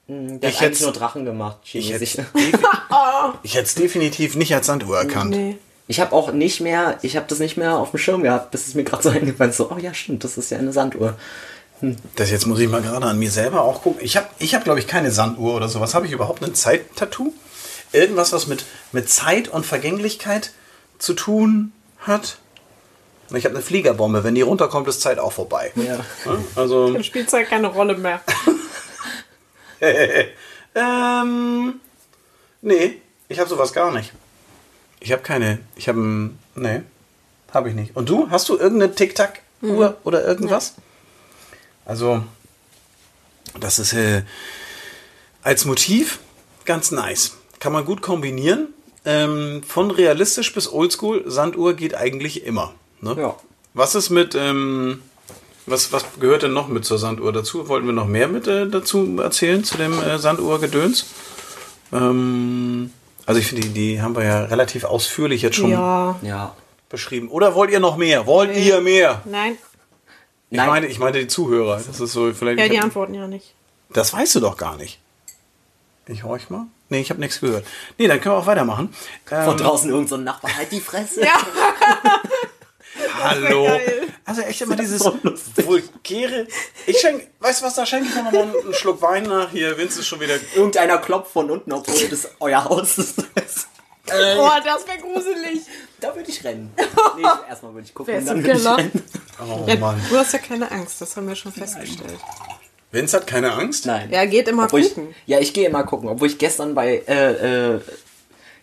Der Ich hätt's- nur Drachen gemacht, Ich hätte es definitiv nicht als Sanduhr erkannt. Nee. Ich habe auch nicht mehr, ich habe das nicht mehr auf dem Schirm gehabt, bis es mir gerade so eingefallen ist. So, oh ja, stimmt, das ist ja eine Sanduhr. Das jetzt muss ich mal gerade an mir selber auch gucken. Ich habe, ich hab, glaube ich, keine Sanduhr oder sowas. Habe ich überhaupt ein Zeittattoo? Irgendwas, was mit, mit Zeit und Vergänglichkeit zu tun hat? Ich habe eine Fliegerbombe. Wenn die runterkommt, ist Zeit auch vorbei. Ja. Also, Dann spielt es halt keine Rolle mehr. ähm, nee, ich habe sowas gar nicht. Ich habe keine, ich habe, ein- nee, habe ich nicht. Und du, hast du irgendeine Tic-Tac-Uhr oder irgendwas? Also, das ist äh, als Motiv ganz nice. Kann man gut kombinieren. Ähm, von realistisch bis oldschool, Sanduhr geht eigentlich immer. Ne? Ja. Was ist mit, ähm, was, was gehört denn noch mit zur Sanduhr dazu? Wollten wir noch mehr mit äh, dazu erzählen, zu dem äh, Sanduhr-Gedöns? Ähm, also ich finde, die, die haben wir ja relativ ausführlich jetzt schon Ja. Beschrieben. Oder wollt ihr noch mehr? Wollt Nee. ihr mehr? Nein. Ich Nein. meine, ich meine die Zuhörer. Das ist so vielleicht. Ja, die hab- antworten ja nicht. Das weißt du doch gar nicht. Ich horch mal. Nee, ich habe nichts gehört. Nee, dann können wir auch weitermachen. Von Ähm, draußen irgend so ein Nachbar, halt die Fresse. Ja. hallo. geil. Also echt immer dieses so vulgäre. Ich schenk, weißt du was, da schenke ich noch mal einen Schluck Wein nach. Hier, Vince ist schon wieder. Irgendeiner klopft von unten, obwohl das euer Haus ist. Oh, das wäre gruselig. da würde ich rennen. Nee, erstmal würde ich gucken. Wer und ist dann im würde ich Keller? rennen. Oh Ja, Mann. du hast ja keine Angst, das haben wir schon festgestellt. Vince hat keine Angst? Nein. Er geht immer Obwohl ich, gucken. ja, ich gehe immer gucken. Obwohl ich gestern bei, äh, äh,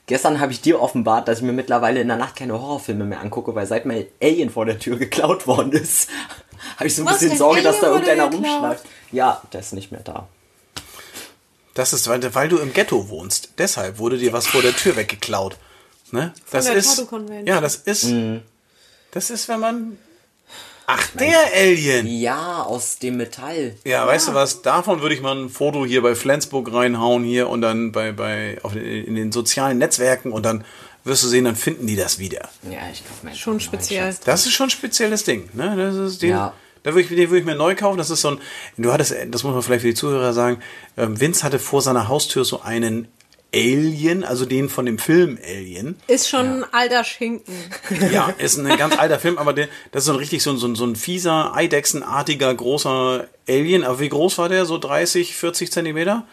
gestern habe ich dir offenbart, dass ich mir mittlerweile in der Nacht keine Horrorfilme mehr angucke, weil seit mein Alien vor der Tür geklaut worden ist, habe ich so ein Was, bisschen Sorge, dass da irgendeiner geklaut? rumschleicht. Ja, der ist nicht mehr da. Das ist, weil, weil du im Ghetto wohnst. Deshalb wurde dir was vor der Tür weggeklaut. Ne? Das der ist. Ja, das ist. Mhm. Das ist, wenn man. Ach, der Alien! Ja, aus dem Metall. Ja, weißt du was? Davon würde ich mal ein Foto hier bei Flensburg reinhauen hier und dann bei, bei auf in den sozialen Netzwerken und dann wirst du sehen, dann finden die das wieder. Ja, ich kaufe mir Schon speziell. Das ist schon ein spezielles Ding. Ne? Das ist den, Ja. Da würde ich, den würde ich mir neu kaufen. Das ist so ein. Du hattest, das muss man vielleicht für die Zuhörer sagen. Ähm, Vince hatte vor seiner Haustür so einen Alien, also den von dem Film Alien. Ist schon ein alter Schinken. Ja, ist ein ganz alter Film, aber der, das ist so ein richtig so ein, so ein, so ein fieser, eidechsenartiger, großer Alien. Aber wie groß war der? So 30, 40 Zentimeter?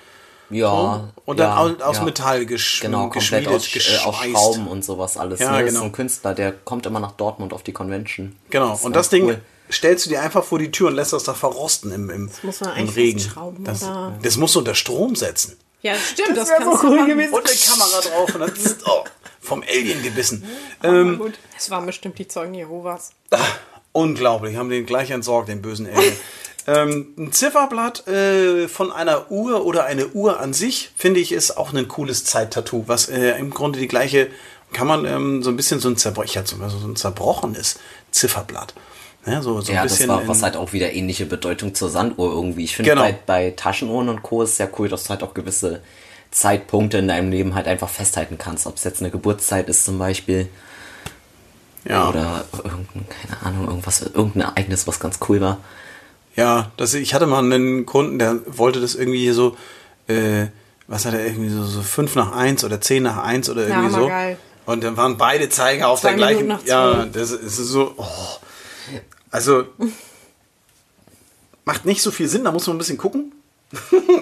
Ja. Und dann ja, aus, aus ja. Metall gesch Genau, komplett geschmiedet, aus, äh, aus. Schrauben und sowas alles. Ja, ne? Das genau. ist so ein Künstler, der kommt immer nach Dortmund auf die Convention. Genau, ist und das Ding cool. Stellst du dir einfach vor die Tür und lässt das da verrosten im, im, muss man im eigentlich Regen. Das, oder? das musst du unter Strom setzen. Ja, stimmt, das, wär kannst so du cool machen. gewesen. Und eine Kamera drauf und dann oh, vom Alien gebissen. Ähm, Gut. Es waren bestimmt die Zeugen Jehovas. Unglaublich, haben den gleich entsorgt, den bösen Alien. ähm, ein Zifferblatt äh, von einer Uhr oder eine Uhr an sich, finde ich, ist auch ein cooles Zeittattoo, was äh, im Grunde die gleiche, kann man ähm, so ein bisschen so ein, zerbro ich hatte so ein zerbrochenes Zifferblatt. Ja, so, so ein Ja, das war, was halt auch wieder ähnliche Bedeutung zur Sanduhr irgendwie. Ich finde Genau. bei, bei Taschenuhren und Co. ist sehr cool, dass du halt auch gewisse Zeitpunkte in deinem Leben halt einfach festhalten kannst. Ob es jetzt eine Geburtszeit ist zum Beispiel ja. oder irgendein, keine Ahnung, irgendwas, irgendein Ereignis, was ganz cool war. Ja, das, ich hatte mal einen Kunden, der wollte das irgendwie hier so, äh, was hat er irgendwie so, so 5 nach 1 oder 10 nach 1 oder irgendwie so. hammergeil. Und dann waren beide Zeiger auf Zwei der gleichen. Minuten nach Ja, zwölf. das ist so. Oh. Also macht nicht so viel Sinn, da muss man ein bisschen gucken.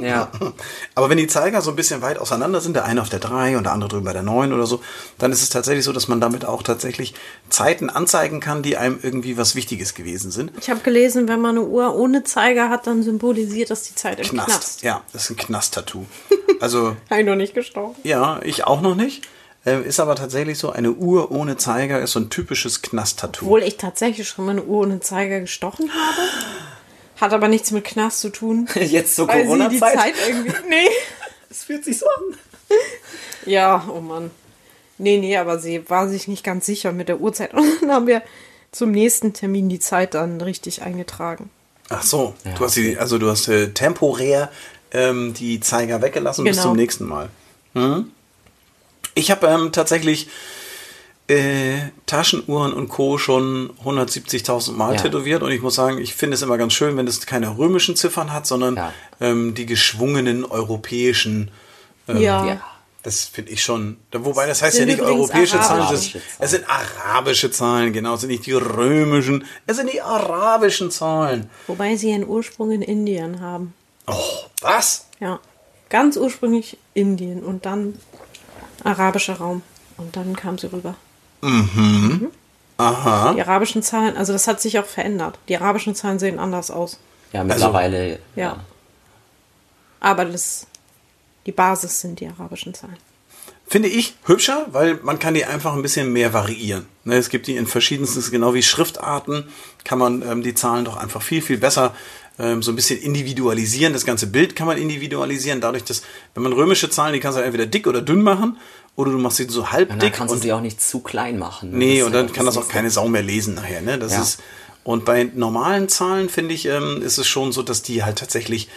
Ja. Aber wenn die Zeiger so ein bisschen weit auseinander sind, der eine auf der 3 und der andere drüben bei der 9 oder so, dann ist es tatsächlich so, dass man damit auch tatsächlich Zeiten anzeigen kann, die einem irgendwie was Wichtiges gewesen sind. Ich habe gelesen, wenn man eine Uhr ohne Zeiger hat, dann symbolisiert das die Zeit im Knast. Knast. Ja, das ist ein Knast-Tattoo. Also, Habe ich noch nicht gestorben. ja, ich auch noch nicht. Äh, Ist aber tatsächlich so, eine Uhr ohne Zeiger ist so ein typisches Knast-Tattoo. Obwohl ich tatsächlich schon mal eine Uhr ohne Zeiger gestochen habe. Hat aber nichts mit Knast zu tun. Jetzt zur Weil sie die Corona-Zeit. Zeit irgendwie. Nee. Es fühlt sich so an. Ja, oh Mann. Nee, nee, aber sie war sich nicht ganz sicher mit der Uhrzeit. Und dann haben wir zum nächsten Termin die Zeit dann richtig eingetragen. Ach so, Ja, du hast die, also du hast äh, temporär ähm, die Zeiger weggelassen bis Genau. zum nächsten Mal. Mhm. Ich habe ähm, tatsächlich äh, Taschenuhren und Co. schon 170.000 Mal Ja. tätowiert und ich muss sagen, ich finde es immer ganz schön, wenn es keine römischen Ziffern hat, sondern Ja. ähm, die geschwungenen europäischen. Ähm, Ja. Ja. Das finde ich schon. Wobei das heißt Sind ja nicht europäische Zahlen, es arabische sind- Zahlen. es sind arabische Zahlen, genau, es sind nicht die römischen, es sind die arabischen Zahlen. Wobei sie ihren Ursprung in Indien haben. Oh, was? Ja. Ganz ursprünglich Indien und dann arabischer Raum. Und dann kam sie rüber. Aha. Die arabischen Zahlen, also das hat sich auch verändert. Die arabischen Zahlen sehen anders aus. Ja, mittlerweile. Ja. Aber das, die Basis sind die arabischen Zahlen. Finde ich hübscher, weil man kann die einfach ein bisschen mehr variieren. Ne, es gibt die in verschiedensten, genau wie Schriftarten, kann man ähm, die Zahlen doch einfach viel, viel besser ähm, so ein bisschen individualisieren. Das ganze Bild kann man individualisieren, dadurch, dass, wenn man römische Zahlen, die kannst du entweder dick oder dünn machen, oder du machst sie so halb Und dann dick. kannst du und sie auch nicht zu klein machen. ne? Nee, und dann kann das auch keine Sau mehr lesen nachher. Ne? Das Ja. ist, und bei normalen Zahlen, finde ich, ähm, ist es schon so, dass die halt tatsächlich,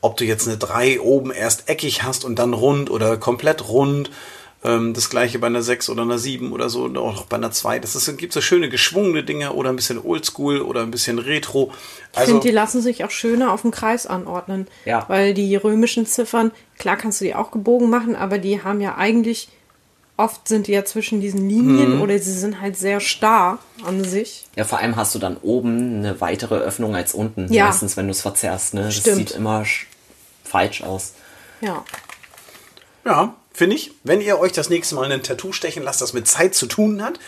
ob du jetzt eine 3 oben erst eckig hast und dann rund oder komplett rund, ähm, das gleiche bei einer 6 oder einer 7 oder so, oder auch bei einer 2. Das ist, gibt so schöne geschwungene Dinge oder ein bisschen oldschool oder ein bisschen retro. Ich Also, finde, die lassen sich auch schöner auf dem Kreis anordnen. Ja. Weil die römischen Ziffern, klar kannst du die auch gebogen machen, aber die haben ja eigentlich, oft sind die ja zwischen diesen Linien oder sie sind halt sehr starr an sich. Ja, vor allem hast du dann oben eine weitere Öffnung als unten. Ja. Meistens, wenn du es verzerrst. Ne? Das Stimmt. sieht immer sch- falsch aus. Ja. Ja, finde ich. Wenn ihr euch das nächste Mal ein Tattoo stechen lasst, das mit Zeit zu tun hat,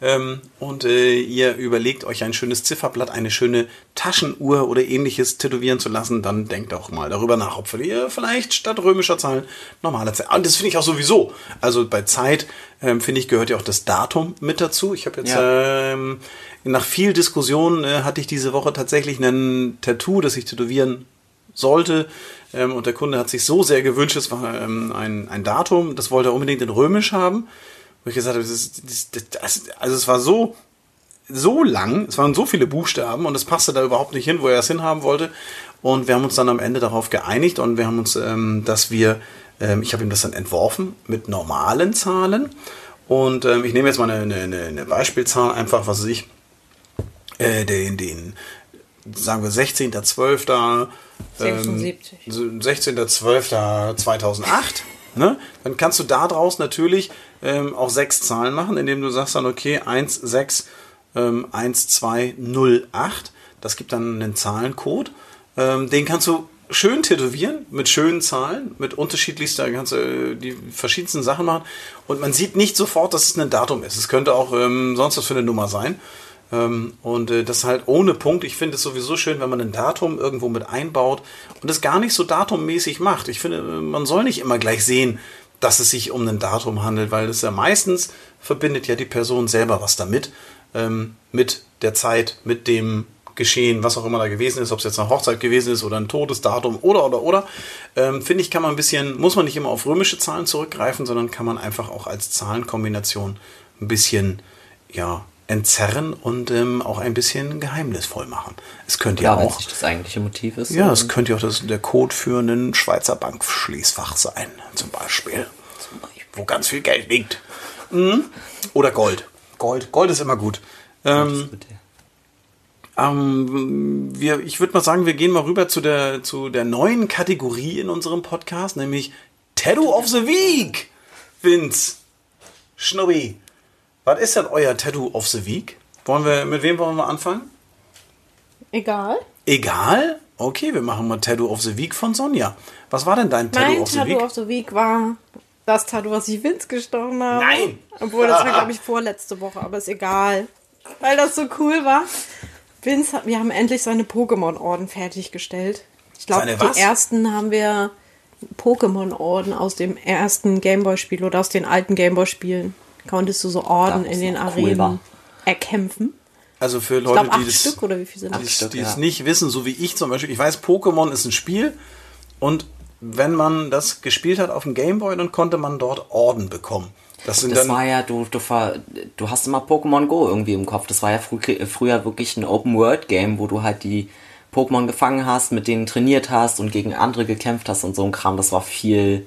ähm, und äh, ihr überlegt euch ein schönes Zifferblatt, eine schöne Taschenuhr oder ähnliches tätowieren zu lassen, dann denkt auch mal darüber nach, ob ihr vielleicht statt römischer Zahlen normale Zahlen. Und das finde ich auch sowieso. Also bei Zeit, ähm, finde ich, gehört ja auch das Datum mit dazu. Ich habe jetzt Ja. ähm, nach viel Diskussion äh, hatte ich diese Woche tatsächlich ein Tattoo, das ich tätowieren sollte. Ähm, und der Kunde hat sich so sehr gewünscht, es war ähm, ein, ein Datum, das wollte er unbedingt in Römisch haben. Wo ich gesagt habe, das ist, das, das, also es war so, so lang, es waren so viele Buchstaben und es passte da überhaupt nicht hin, wo er es hinhaben wollte. Und wir haben uns dann am Ende darauf geeinigt und wir haben uns, ähm, dass wir, ähm, ich habe ihm das dann entworfen mit normalen Zahlen. Und ähm, ich nehme jetzt mal eine, eine, eine Beispielzahl, einfach, was weiß ich, äh, den, den, sagen wir 16.12. Ähm, 76. 16.12.2008. Ne? Dann kannst du daraus natürlich ähm, auch sechs Zahlen machen, indem du sagst dann, okay, 1, 6, ähm, 1, 2, 0, 8. Das gibt dann einen Zahlencode. Ähm, den kannst du schön tätowieren, mit schönen Zahlen, mit unterschiedlichster, kannst du äh, die verschiedensten Sachen machen. Und man sieht nicht sofort, dass es ein Datum ist. Es könnte auch ähm, sonst was für eine Nummer sein. Ähm, und äh, das halt ohne Punkt. Ich finde es sowieso schön, wenn man ein Datum irgendwo mit einbaut und es gar nicht so datummäßig macht. Ich finde, man soll nicht immer gleich sehen, dass es sich um ein Datum handelt, weil es ja meistens verbindet ja die Person selber was damit, ähm, mit der Zeit, mit dem Geschehen, was auch immer da gewesen ist, ob es jetzt eine Hochzeit gewesen ist oder ein Todesdatum oder oder oder, ähm, finde ich, kann man ein bisschen, muss man nicht immer auf römische Zahlen zurückgreifen, sondern kann man einfach auch als Zahlenkombination ein bisschen, ja, entzerren und ähm, auch ein bisschen geheimnisvoll machen. Es könnte ja, Ja, auch, das eigentliche Motiv ist. ja, es könnte ja auch das, der Code für einen Schweizer Bankschließfach sein, zum Beispiel, wo ganz viel Geld liegt. Mhm. Oder Gold. Gold, Gold ist immer gut. Ähm, ähm, wir, ich würde mal sagen, wir gehen mal rüber zu der, zu der neuen Kategorie in unserem Podcast, nämlich Tattoo of the Week. Vince, Schnubbi, was ist denn euer Tattoo of the Week? Wollen wir, mit wem wollen wir anfangen? Egal. Egal? Okay, wir machen mal Tattoo of the Week von Sonja. Was war denn dein Tattoo Mein of the Tattoo Week? of the Week war das Tattoo, was ich Vince gestochen habe. Nein! Obwohl, das war, glaube ich, vorletzte Woche, aber ist egal. Weil das so cool war. Vince, hat, wir haben endlich seine Pokémon-Orden fertiggestellt. Ich glaube, die ersten haben wir Pokémon-Orden aus dem ersten Gameboy-Spiel oder aus den alten Gameboy-Spielen. Konntest du so Orden Ja, in den cool Arenen war. erkämpfen. Also für Ich Leute, glaube, die das, Stück oder wie viel sind die, das? es- Stück, die es ja. nicht wissen, so wie ich zum Beispiel. Ich weiß, Pokémon ist ein Spiel und wenn man das gespielt hat auf dem Gameboy, dann konnte man dort Orden bekommen. Das sind Das dann war ja, du, du, ver, du hast immer Pokémon Go irgendwie im Kopf. Das war ja frü früher wirklich ein Open-World-Game, wo du halt die Pokémon gefangen hast, mit denen trainiert hast und gegen andere gekämpft hast und so ein Kram, das war viel,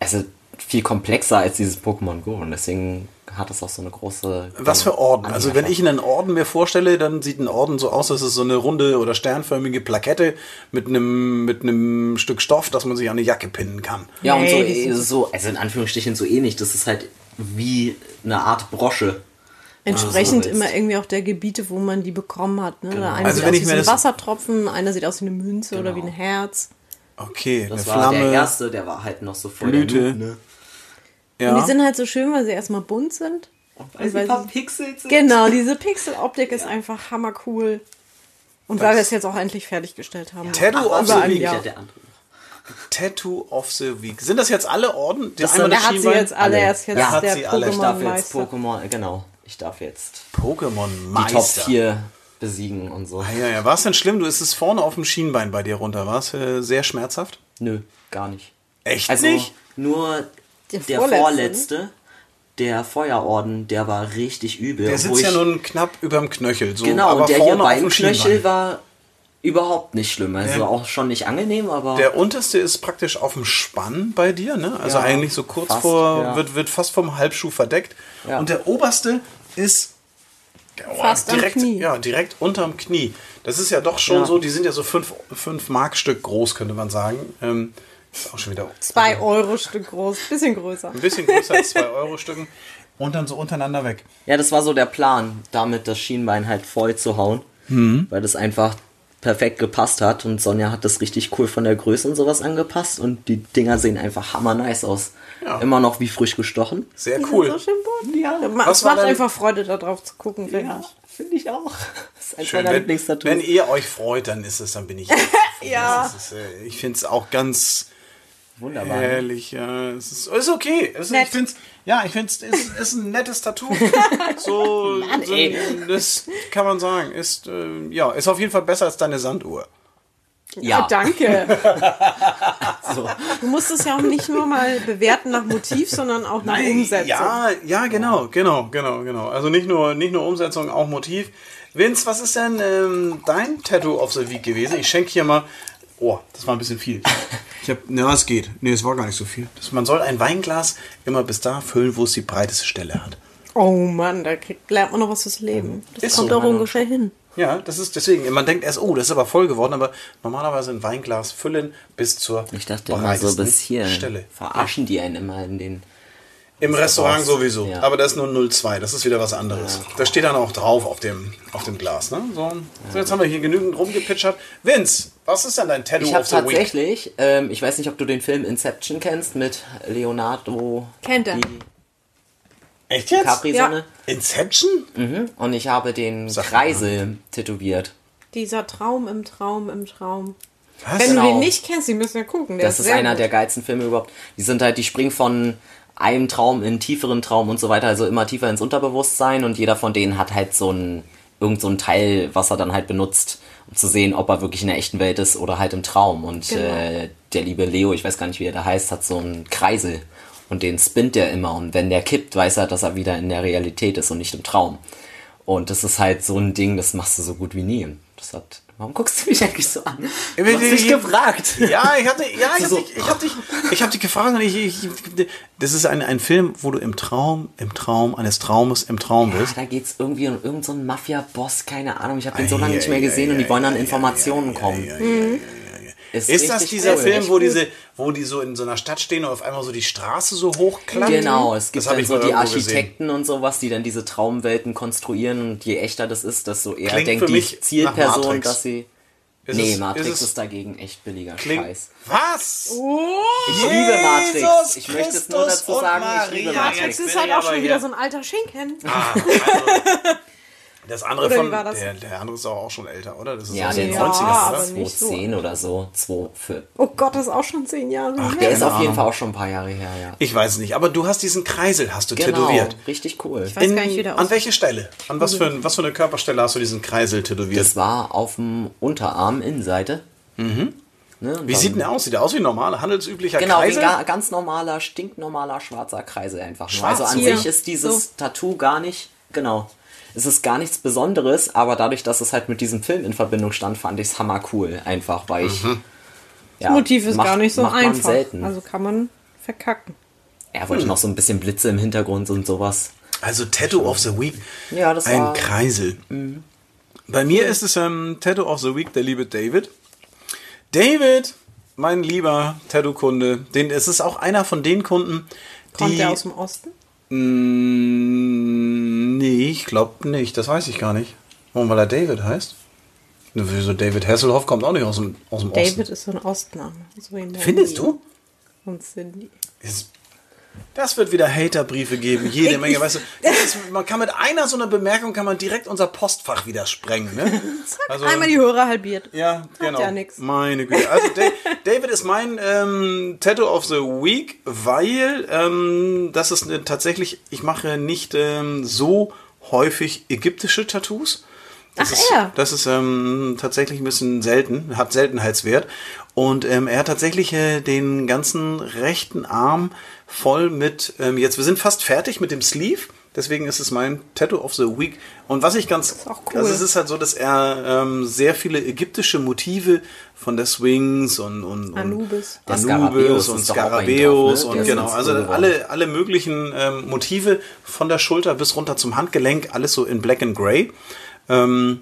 also viel komplexer als dieses Pokémon Go und deswegen hat es auch so eine große. Was für Orden? Also wenn ich einen Orden mir vorstelle, dann sieht ein Orden so aus, dass es so eine runde oder sternförmige Plakette mit einem mit einem Stück Stoff, das man sich an eine Jacke pinnen kann. Ja, und so, äh, so, also in Anführungsstrichen so ähnlich. Das ist halt wie eine Art Brosche. Entsprechend so immer irgendwie auch der Gebiete, wo man die bekommen hat. Ne? Der eine Also sieht aus ich wie ein Wassertropfen, einer sieht aus wie eine Münze oder wie Genau. ein Herz. Okay, Das eine war der Flamme. erste, der war halt noch so voll Blüte. Ne? Und Ja. die sind halt so schön, weil sie erstmal bunt sind. Weil sie weil sie- verpixelt sind. Genau, diese Pixeloptik ist einfach hammercool. Und weil wir es jetzt auch endlich fertiggestellt haben. Tattoo Über of the ein Week. Ja. Tattoo of the Week. Sind das jetzt alle Orden? Der Das einmal sind- Er hat sie jetzt alle, er ist jetzt hat der sie alle. Ich darf jetzt. Pokémon, genau. Ich darf jetzt Pokémon die Meister. Top 4 besiegen und so. Ah, ja, ja. War es denn schlimm? Du ist es vorne auf dem Schienbein bei dir runter. War es äh, sehr schmerzhaft? Nö, gar nicht. Echt Also nicht? nur Der der, vorletzte, vorletzte, der Feuerorden, der war richtig übel. Der wo sitzt ja nun knapp überm Knöchel. So, Genau, aber und der hier beim dem Knöchel war überhaupt nicht schlimm. Also Der- auch schon nicht angenehm, aber Der unterste ist praktisch auf dem Spann bei dir, ne? Also Ja, eigentlich so kurz fast, vor, ja. wird, wird fast vom Halbschuh verdeckt. Ja. Und der oberste ist oh, Fast am direkt, Knie. Ja, direkt unterm Knie. Das ist ja doch schon Ja. so, die sind ja so fünf, fünf Markstück groß, könnte man sagen. Ähm, ist auch schon wieder Zwei Euro Stück groß, bisschen größer. ein bisschen größer als zwei Euro Stücken. Und dann so untereinander weg. Ja, das war so der Plan, damit das Schienbein halt voll zu hauen, Mhm. weil das einfach perfekt gepasst hat und Sonja hat das richtig cool von der Größe und sowas angepasst und die Dinger sehen einfach hammer nice aus. Ja. Immer noch wie frisch gestochen. Sehr Die cool. So. Ja, es war macht einfach Freude, da drauf zu gucken, finde ich. finde ich auch. Das ist Schön. Wenn, wenn ihr euch freut, dann ist es, dann bin ich. Ja. Ist, äh, ich finde es auch ganz Wunderbar. herrlich. Ja. Es ist, ist okay. Es, ich find's, ja, ich finde es ist, ist ein nettes Tattoo. So, so ey. das kann man sagen. Ist, äh, ja, ist auf jeden Fall besser als deine Sanduhr. Ja. Ah, danke. So. Du musst es ja auch nicht nur mal bewerten nach Motiv, sondern auch nach Umsetzung. Ja, ja, genau, genau, genau, genau. Also nicht nur, nicht nur Umsetzung, auch Motiv. Vince, was ist denn ähm, dein Tattoo of the Week gewesen? Ich schenke hier mal. Oh, das war ein bisschen viel. Ich hab, na, es geht. Nee, es war gar nicht so viel. Das, man soll ein Weinglas immer bis da füllen, wo es die breiteste Stelle hat. Oh Mann, da kriegt, lernt man noch was fürs Leben. Das Ist kommt so, auch meine ungefähr hin. Ja, das ist deswegen. Man denkt erst, oh, das ist aber voll geworden, aber normalerweise ein Weinglas füllen bis zur Ich dachte immer so breitesten bis hier. Stelle. Verarschen die einen immer in den. Im Restaurant was. sowieso. Ja. Aber das ist nur 0,2. Das ist wieder was anderes. Da steht dann auch drauf auf dem, auf dem Glas. Ne? So, so, jetzt haben wir hier genügend rumgepitchert. Vince, was ist denn dein Tattoo Ich habe of the Week? tatsächlich, ähm, ich weiß nicht, ob du den Film Inception kennst mit Leonardo Kennt er. Echt jetzt? Capri-Sonne. Inception? Mhm. Und ich habe den Sag mal. Kreisel tätowiert. Dieser Traum im Traum im Traum. Was? Wenn du Genau. den nicht kennst, die müssen ja gucken. Der Das ist sehr einer gut. der geilsten Filme überhaupt. Die sind halt, die springen von einem Traum in tieferen Traum und so weiter, also immer tiefer ins Unterbewusstsein und jeder von denen hat halt so ein, irgend so ein Teil, was er dann halt benutzt, um zu sehen, ob er wirklich in der echten Welt ist oder halt im Traum. Und Genau. äh, der liebe Leo, ich weiß gar nicht, wie er da heißt, hat so einen Kreisel und den spinnt er immer und wenn der kippt, weiß er, dass er wieder in der Realität ist und nicht im Traum. Und das ist halt so ein Ding, das machst du so gut wie nie. Das hat, warum guckst du mich eigentlich so an? Du hast mich gefragt. Ja, ich hatte, ja, ich hab So. dich, ich hab dich, ich hab dich gefragt und ich, ich, das ist ein, ein Film, wo du im Traum, im Traum eines Traumes im Traum Ja, bist. da geht's irgendwie um irgendeinen so Mafia-Boss, keine Ahnung. Ich habe den so lange nicht mehr gesehen und die wollen an ei, Informationen kommen. Ist das richtig dieser cool. Film, wo diese, wo die so in so einer Stadt stehen und auf einmal so die Straße so hochklappt? Genau, es Das gibt hab dann ich so die irgendwo gesehen. Architekten und sowas, die dann diese Traumwelten konstruieren und je echter das ist, desto eher Klingt denkt für mich die Zielperson, dass sie. Ist nee, es- Matrix ist ist, dagegen echt billiger Klingt, Scheiß. was? Ich liebe Matrix. Ich möchte es nur dazu sagen, ich liebe Maria. Matrix. Matrix Jetzt ist halt auch aber schon wieder so ein alter Schinken. Ah, also, das andere Oder wie von, war das? Der, der andere ist auch auch schon älter, oder? Das ist Ja, aus der den ist Ja, 90ern, aber oder? nicht so. 2010 oder so. 2 für, Oh Gott, das ist auch schon zehn Jahre Ach, her. der ist auf jeden. Fall auch schon ein paar Jahre her, ja. Ich weiß es nicht, aber du hast diesen Kreisel, hast du Genau, tätowiert. richtig cool. Ich weiß gar nicht, wie der an welche Stelle? An was für, ein, was für eine Körperstelle hast du diesen Kreisel tätowiert? Das war auf dem Unterarm, Innenseite. Mhm. Ne, wie dann- sieht denn der aus? Sieht der aus wie ein normaler, handelsüblicher Genau, Kreisel? ga, ganz normaler, stinknormaler schwarzer Kreisel einfach. Schwarz Also an hier. sich ist dieses So. Tattoo gar nicht, genau. Es ist gar nichts Besonderes, aber dadurch, dass es halt mit diesem Film in Verbindung stand, fand ich es hammer cool. Einfach, weil ich. Mhm. Ja, Das Motiv ist macht- gar nicht so macht man einfach. Selten. Also kann man verkacken. er wollte noch so ein bisschen Blitze im Hintergrund und sowas. Also Tattoo of the Week. Ja, das Ein war- Kreisel. Bei mir ist es ähm, Tattoo of the Week, der liebe David. David, mein lieber Tattoo-Kunde, den, es ist auch einer von den Kunden, Kommt die... der aus dem Osten? Mm, nee, ich glaube nicht. Das weiß ich gar nicht. Warum, weil er David heißt? Wieso David Hasselhoff kommt auch nicht aus dem, aus dem David Osten. ist so ein Ostname. So Findest du? Und Cindy. Ist- Das wird wieder Haterbriefe geben, jede Menge. Weißt du, ist, man kann mit einer so einer Bemerkung kann man direkt unser Postfach wieder sprengen. Ne? Also, Einmal die Hörer halbiert. ja, genau. ja nix. Meine Güte. Also Da- David ist mein ähm, Tattoo of the Week, weil ähm, das ist eine, tatsächlich, ich mache nicht ähm, so häufig ägyptische Tattoos. Das Ach, ist, er? Das ist ähm, tatsächlich ein bisschen selten, hat Seltenheitswert. Und ähm, er hat tatsächlich äh, den ganzen rechten Arm voll mit, ähm, jetzt, wir sind fast fertig mit dem Sleeve. Deswegen ist es mein Tattoo of the Week. Und was ich ganz, auch cool. also es ist halt so, dass er ähm, sehr viele ägyptische Motive von der Swings und, und, und Anubis. Der Anubis Skarabäus und drauf, ne? und genau, also alle, alle möglichen ähm, Motive von der Schulter bis runter zum Handgelenk, alles so in Black and Grey. Ähm,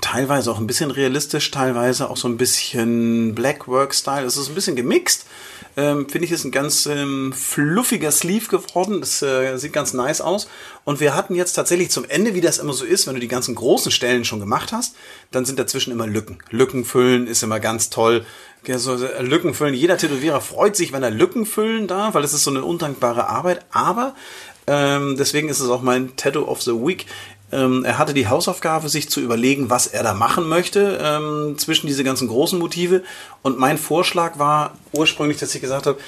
teilweise auch ein bisschen realistisch, teilweise auch so ein bisschen Blackwork-Style. Es ist ein bisschen gemixt. Ähm, Finde ich, ist ein ganz ähm, fluffiger Sleeve geworden. Das äh, sieht ganz nice aus. Und wir hatten jetzt tatsächlich zum Ende, wie das immer so ist, wenn du die ganzen großen Stellen schon gemacht hast, dann sind dazwischen immer Lücken. Lücken füllen ist immer ganz toll. Ja, so, äh, Lücken füllen. Jeder Tätowierer freut sich, wenn er Lücken füllen darf, weil es ist so eine undankbare Arbeit. Aber ähm, deswegen ist es auch mein Tattoo of the Week. Ähm, er hatte die Hausaufgabe, sich zu überlegen, was er da machen möchte ähm, zwischen diese ganzen großen Motive. Und mein Vorschlag war ursprünglich, dass ich gesagt habe,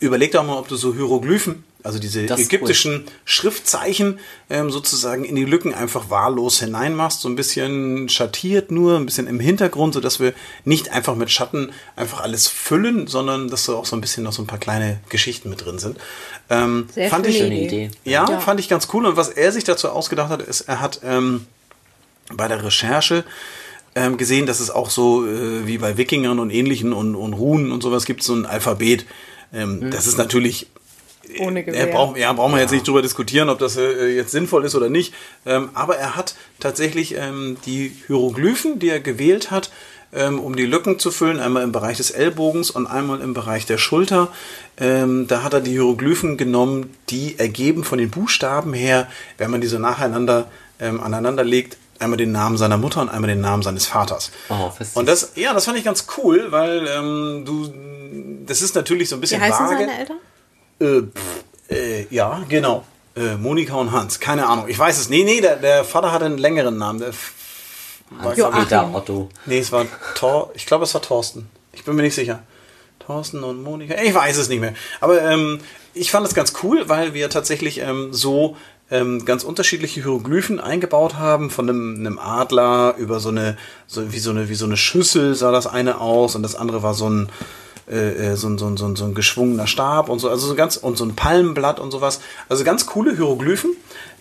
überleg doch mal, ob du so Hieroglyphen, also diese Das ägyptischen Schriftzeichen ähm, sozusagen in die Lücken einfach wahllos hineinmachst, so ein bisschen schattiert nur, ein bisschen im Hintergrund, sodass wir nicht einfach mit Schatten einfach alles füllen, sondern dass da auch so ein bisschen noch so ein paar kleine Geschichten mit drin sind. Ähm, Sehr fand schöne ich, Schöne Idee. ja, Ja. fand ich ganz cool. Und was er sich dazu ausgedacht hat, ist, er hat ähm, bei der Recherche ähm, gesehen, dass es auch so äh, wie bei Wikingern und ähnlichen und, und Runen und sowas gibt, so ein Alphabet. Ähm, Das ist natürlich Ohne er Gewehr. braucht, ja, brauchen wir jetzt nicht drüber diskutieren, ob das äh, jetzt sinnvoll ist oder nicht. Ähm, aber er hat tatsächlich ähm, die Hieroglyphen, die er gewählt hat, ähm, um die Lücken zu füllen, einmal im Bereich des Ellbogens und einmal im Bereich der Schulter. Ähm, da hat er die Hieroglyphen genommen, die ergeben von den Buchstaben her, wenn man diese nacheinander ähm, aneinander legt, einmal den Namen seiner Mutter und einmal den Namen seines Vaters. Oh, und das, ja, das fand ich ganz cool, weil ähm, du, das ist natürlich so ein Wie bisschen heißen vage. seine Eltern? Äh, pff, äh, ja, genau. Äh, Monika und Hans. Keine Ahnung. Ich weiß es. Nee, nee, der, der Vater hatte einen längeren Namen. Der f- war, glaub ich, Peter Otto. nee, es war Thor. Ich glaube, es war Thorsten. Ich bin mir nicht sicher. Thorsten und Monika. Ich weiß es nicht mehr. Aber ähm, ich fand es ganz cool, weil wir tatsächlich ähm, so ähm, ganz unterschiedliche Hieroglyphen eingebaut haben, von einem, einem Adler über so eine, so wie so eine, wie so eine Schüssel sah das eine aus und das andere war so ein, äh, äh, so, ein, so, ein, so, ein, so ein geschwungener Stab und so, also so ganz, und so ein Palmenblatt und sowas. Also ganz coole Hieroglyphen,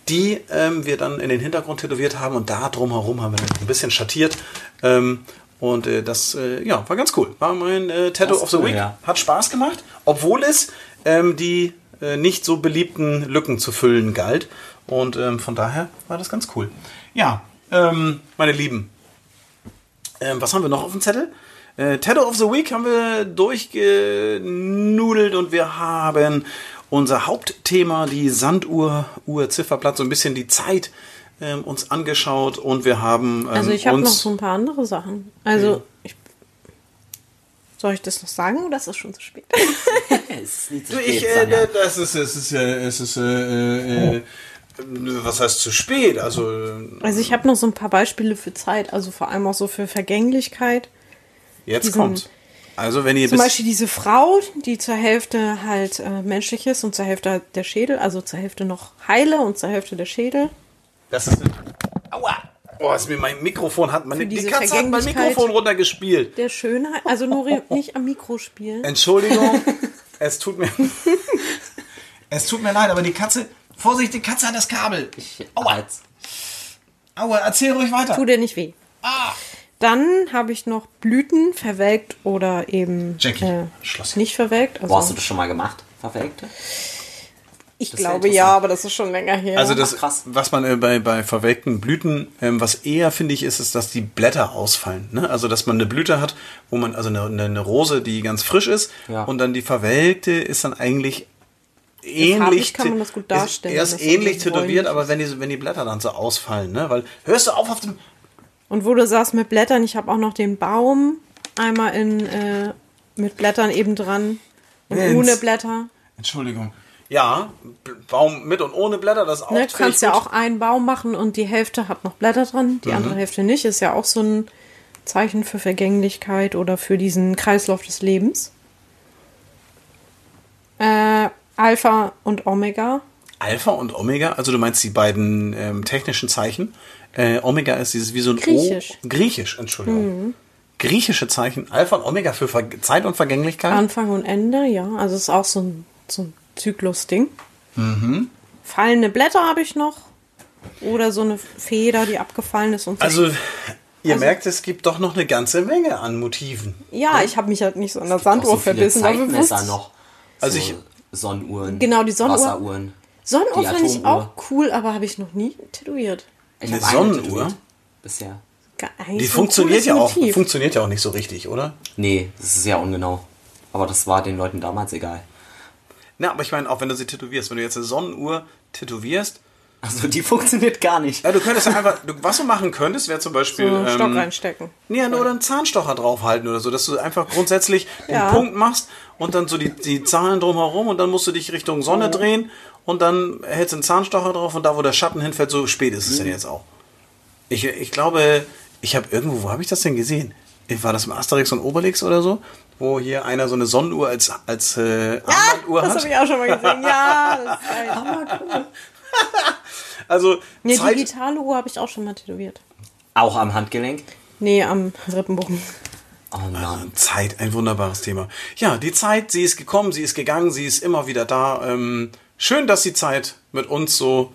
die ähm, wir dann in den Hintergrund tätowiert haben und da drumherum haben wir ein bisschen schattiert. Ähm, und äh, das, äh, ja, war ganz cool. War mein äh, Tattoo Das of the cool, Week. ja. Hat Spaß gemacht, obwohl es ähm, die äh, nicht so beliebten Lücken zu füllen galt. Und ähm, von daher war das ganz cool. Ja, ähm, meine Lieben, ähm, was haben wir noch auf dem Zettel? Äh, Tattoo of the Week haben wir durchgenudelt und wir haben unser Hauptthema, die Sanduhr, Uhr, Zifferblatt, so ein bisschen die Zeit ähm, uns angeschaut und wir haben ähm, Also ich habe noch so ein paar andere Sachen. Also ich, soll ich das noch sagen oder ist das schon zu spät? Es ist nie zu spät, ich, äh, Sanja. das ist, es ist, äh, es ist, äh, äh, was heißt zu spät? Also, äh, Also ich habe noch so ein paar Beispiele für Zeit, also vor allem auch so für Vergänglichkeit. jetzt diesen- kommt's. Also, wenn ihr Zum Beispiel diese Frau, die zur Hälfte halt äh, menschlich ist und zur Hälfte halt der Schädel, also zur Hälfte noch heile und zur Hälfte der Schädel. das ist, aua, oh, ist mir mein Mikrofon hat, meine, die Katze hat mein. Mikrofon runtergespielt. Der Schönheit, also Nori nicht am Mikro spielen. Entschuldigung, es tut mir, es tut mir leid, aber die Katze Vorsicht, die Katze hat das Kabel. Aua. Aua, erzähl ruhig weiter. Tut dir nicht weh. Ah. Dann habe ich noch Blüten verwelkt oder eben Jackie, äh, Schloss. nicht verwelkt. Also Wo hast du das schon mal gemacht? Verwelkte? ich das glaube ja, aber das ist schon länger her. Also das, Ach, krass. was man äh, bei, bei verwelkten Blüten, ähm, was eher finde ich, ist, ist, dass die Blätter ausfallen. Ne? Also dass man eine Blüte hat, wo man, also eine, eine, eine Rose, die ganz frisch ist, Ja. und dann die verwelkte ist dann eigentlich ähnlich. kann man das gut darstellen, Ist, er ist ähnlich tätowiert, aber wenn die, wenn die Blätter dann so ausfallen, ne? Weil, hörst du auf auf dem. Und wo du sagst mit Blättern, ich habe auch noch den Baum einmal in äh, mit Blättern eben dran und Jens. ohne Blätter. Entschuldigung. Ja, Baum mit und ohne Blätter, das ist auch Ne, du kannst ja gut. auch einen Baum machen und die Hälfte hat noch Blätter dran, die andere Hälfte nicht. Ist ja auch so ein Zeichen für Vergänglichkeit oder für diesen Kreislauf des Lebens. Äh, Alpha und Omega. Alpha und Omega, also du meinst die beiden ähm, technischen Zeichen. Äh, Omega ist dieses wie so ein Griechisch. O. Griechisch, Entschuldigung. Griechische Zeichen. Alpha und Omega für Ver Zeit und Vergänglichkeit. Anfang und Ende, ja. Also ist auch so ein, so ein Zyklus-Ding. Fallende Blätter habe ich noch. Oder so eine Feder, die abgefallen ist und so. also, ihr merkt, es gibt doch noch eine ganze Menge an Motiven. ja, ich habe mich halt nicht so an der Sanduhr so verbissen. aber Zeitmesser noch. Also so ich- Sonnenuhren. Genau, die Sonnenuhr. Wasseruhren. Sonnenuhr finde ich auch cool, aber habe ich noch nie tätowiert. Ich Eine Sonnenuhr? Bisher. Die so funktioniert ja auch, Motiv. funktioniert ja auch nicht so richtig, oder? Nee, das ist sehr ungenau. Aber das war den Leuten damals egal. Na, aber ich meine, auch wenn du sie tätowierst, wenn du jetzt eine Sonnenuhr tätowierst, Also die funktioniert gar nicht. ja, du könntest einfach, du, was du machen könntest, wäre zum Beispiel. so einen Stock ähm, reinstecken. Ja, oder einen Zahnstocher draufhalten oder so, dass du einfach grundsätzlich den Ja. Punkt machst und dann so die, die Zahlen drumherum und dann musst du dich Richtung Sonne drehen und dann hältst du einen Zahnstocher drauf und da, wo der Schatten hinfällt, so spät ist es denn jetzt auch. Ich, ich glaube, ich habe irgendwo, wo habe ich das denn gesehen? War das im Asterix und Obelix oder so? Wo hier einer so eine Sonnenuhr als, als äh, Armbanduhr Das hat? habe ich auch schon mal gesehen. Ja, das ist geil. Also Nee, Zeit, digitale Uhr habe ich auch schon mal tätowiert. Auch am Handgelenk. Nee, am Rippenbogen. Oh Mann. Zeit, ein wunderbares Thema. Ja, die Zeit, sie ist gekommen, sie ist gegangen, sie ist immer wieder da. Ähm, schön, dass die Zeit mit uns so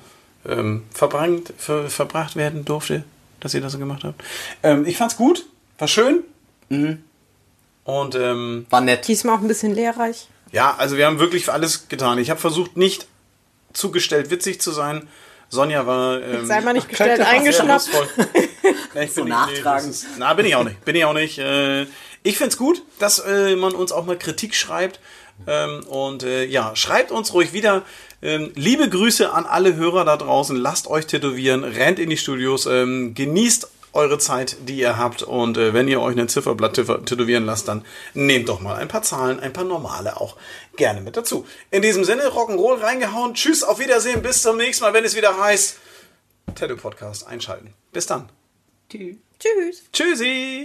ähm, verbrannt, ver, verbracht werden durfte, dass ihr das so gemacht habt. Ähm, ich fand's gut, war schön. Und ähm, War nett. Diesmal auch ein bisschen lehrreich. ja, also wir haben wirklich alles getan. Ich habe versucht, nicht zugestellt witzig zu sein. Sonja war. Ähm, sei mal nicht gestellt eingeschnappt. Nee, ich So bin nicht- nachtragend. das ist- na, bin ich auch nicht. Bin ich auch nicht. Äh, ich find's gut, dass äh, man uns auch mal Kritik schreibt. Ähm, und äh, ja, schreibt uns ruhig wieder. Ähm, liebe Grüße an alle Hörer da draußen. Lasst euch tätowieren, rennt in die Studios, ähm, genießt eure Zeit, die ihr habt. Und äh, wenn ihr euch ein Zifferblatt tä- tätowieren lasst, dann nehmt doch mal ein paar Zahlen, ein paar normale auch gerne mit dazu. In diesem Sinne, Rock'n'Roll reingehauen. Tschüss, auf Wiedersehen, bis zum nächsten Mal, wenn es wieder heißt Tattoo Podcast einschalten. Bis dann. Tschüss. Tschüssi.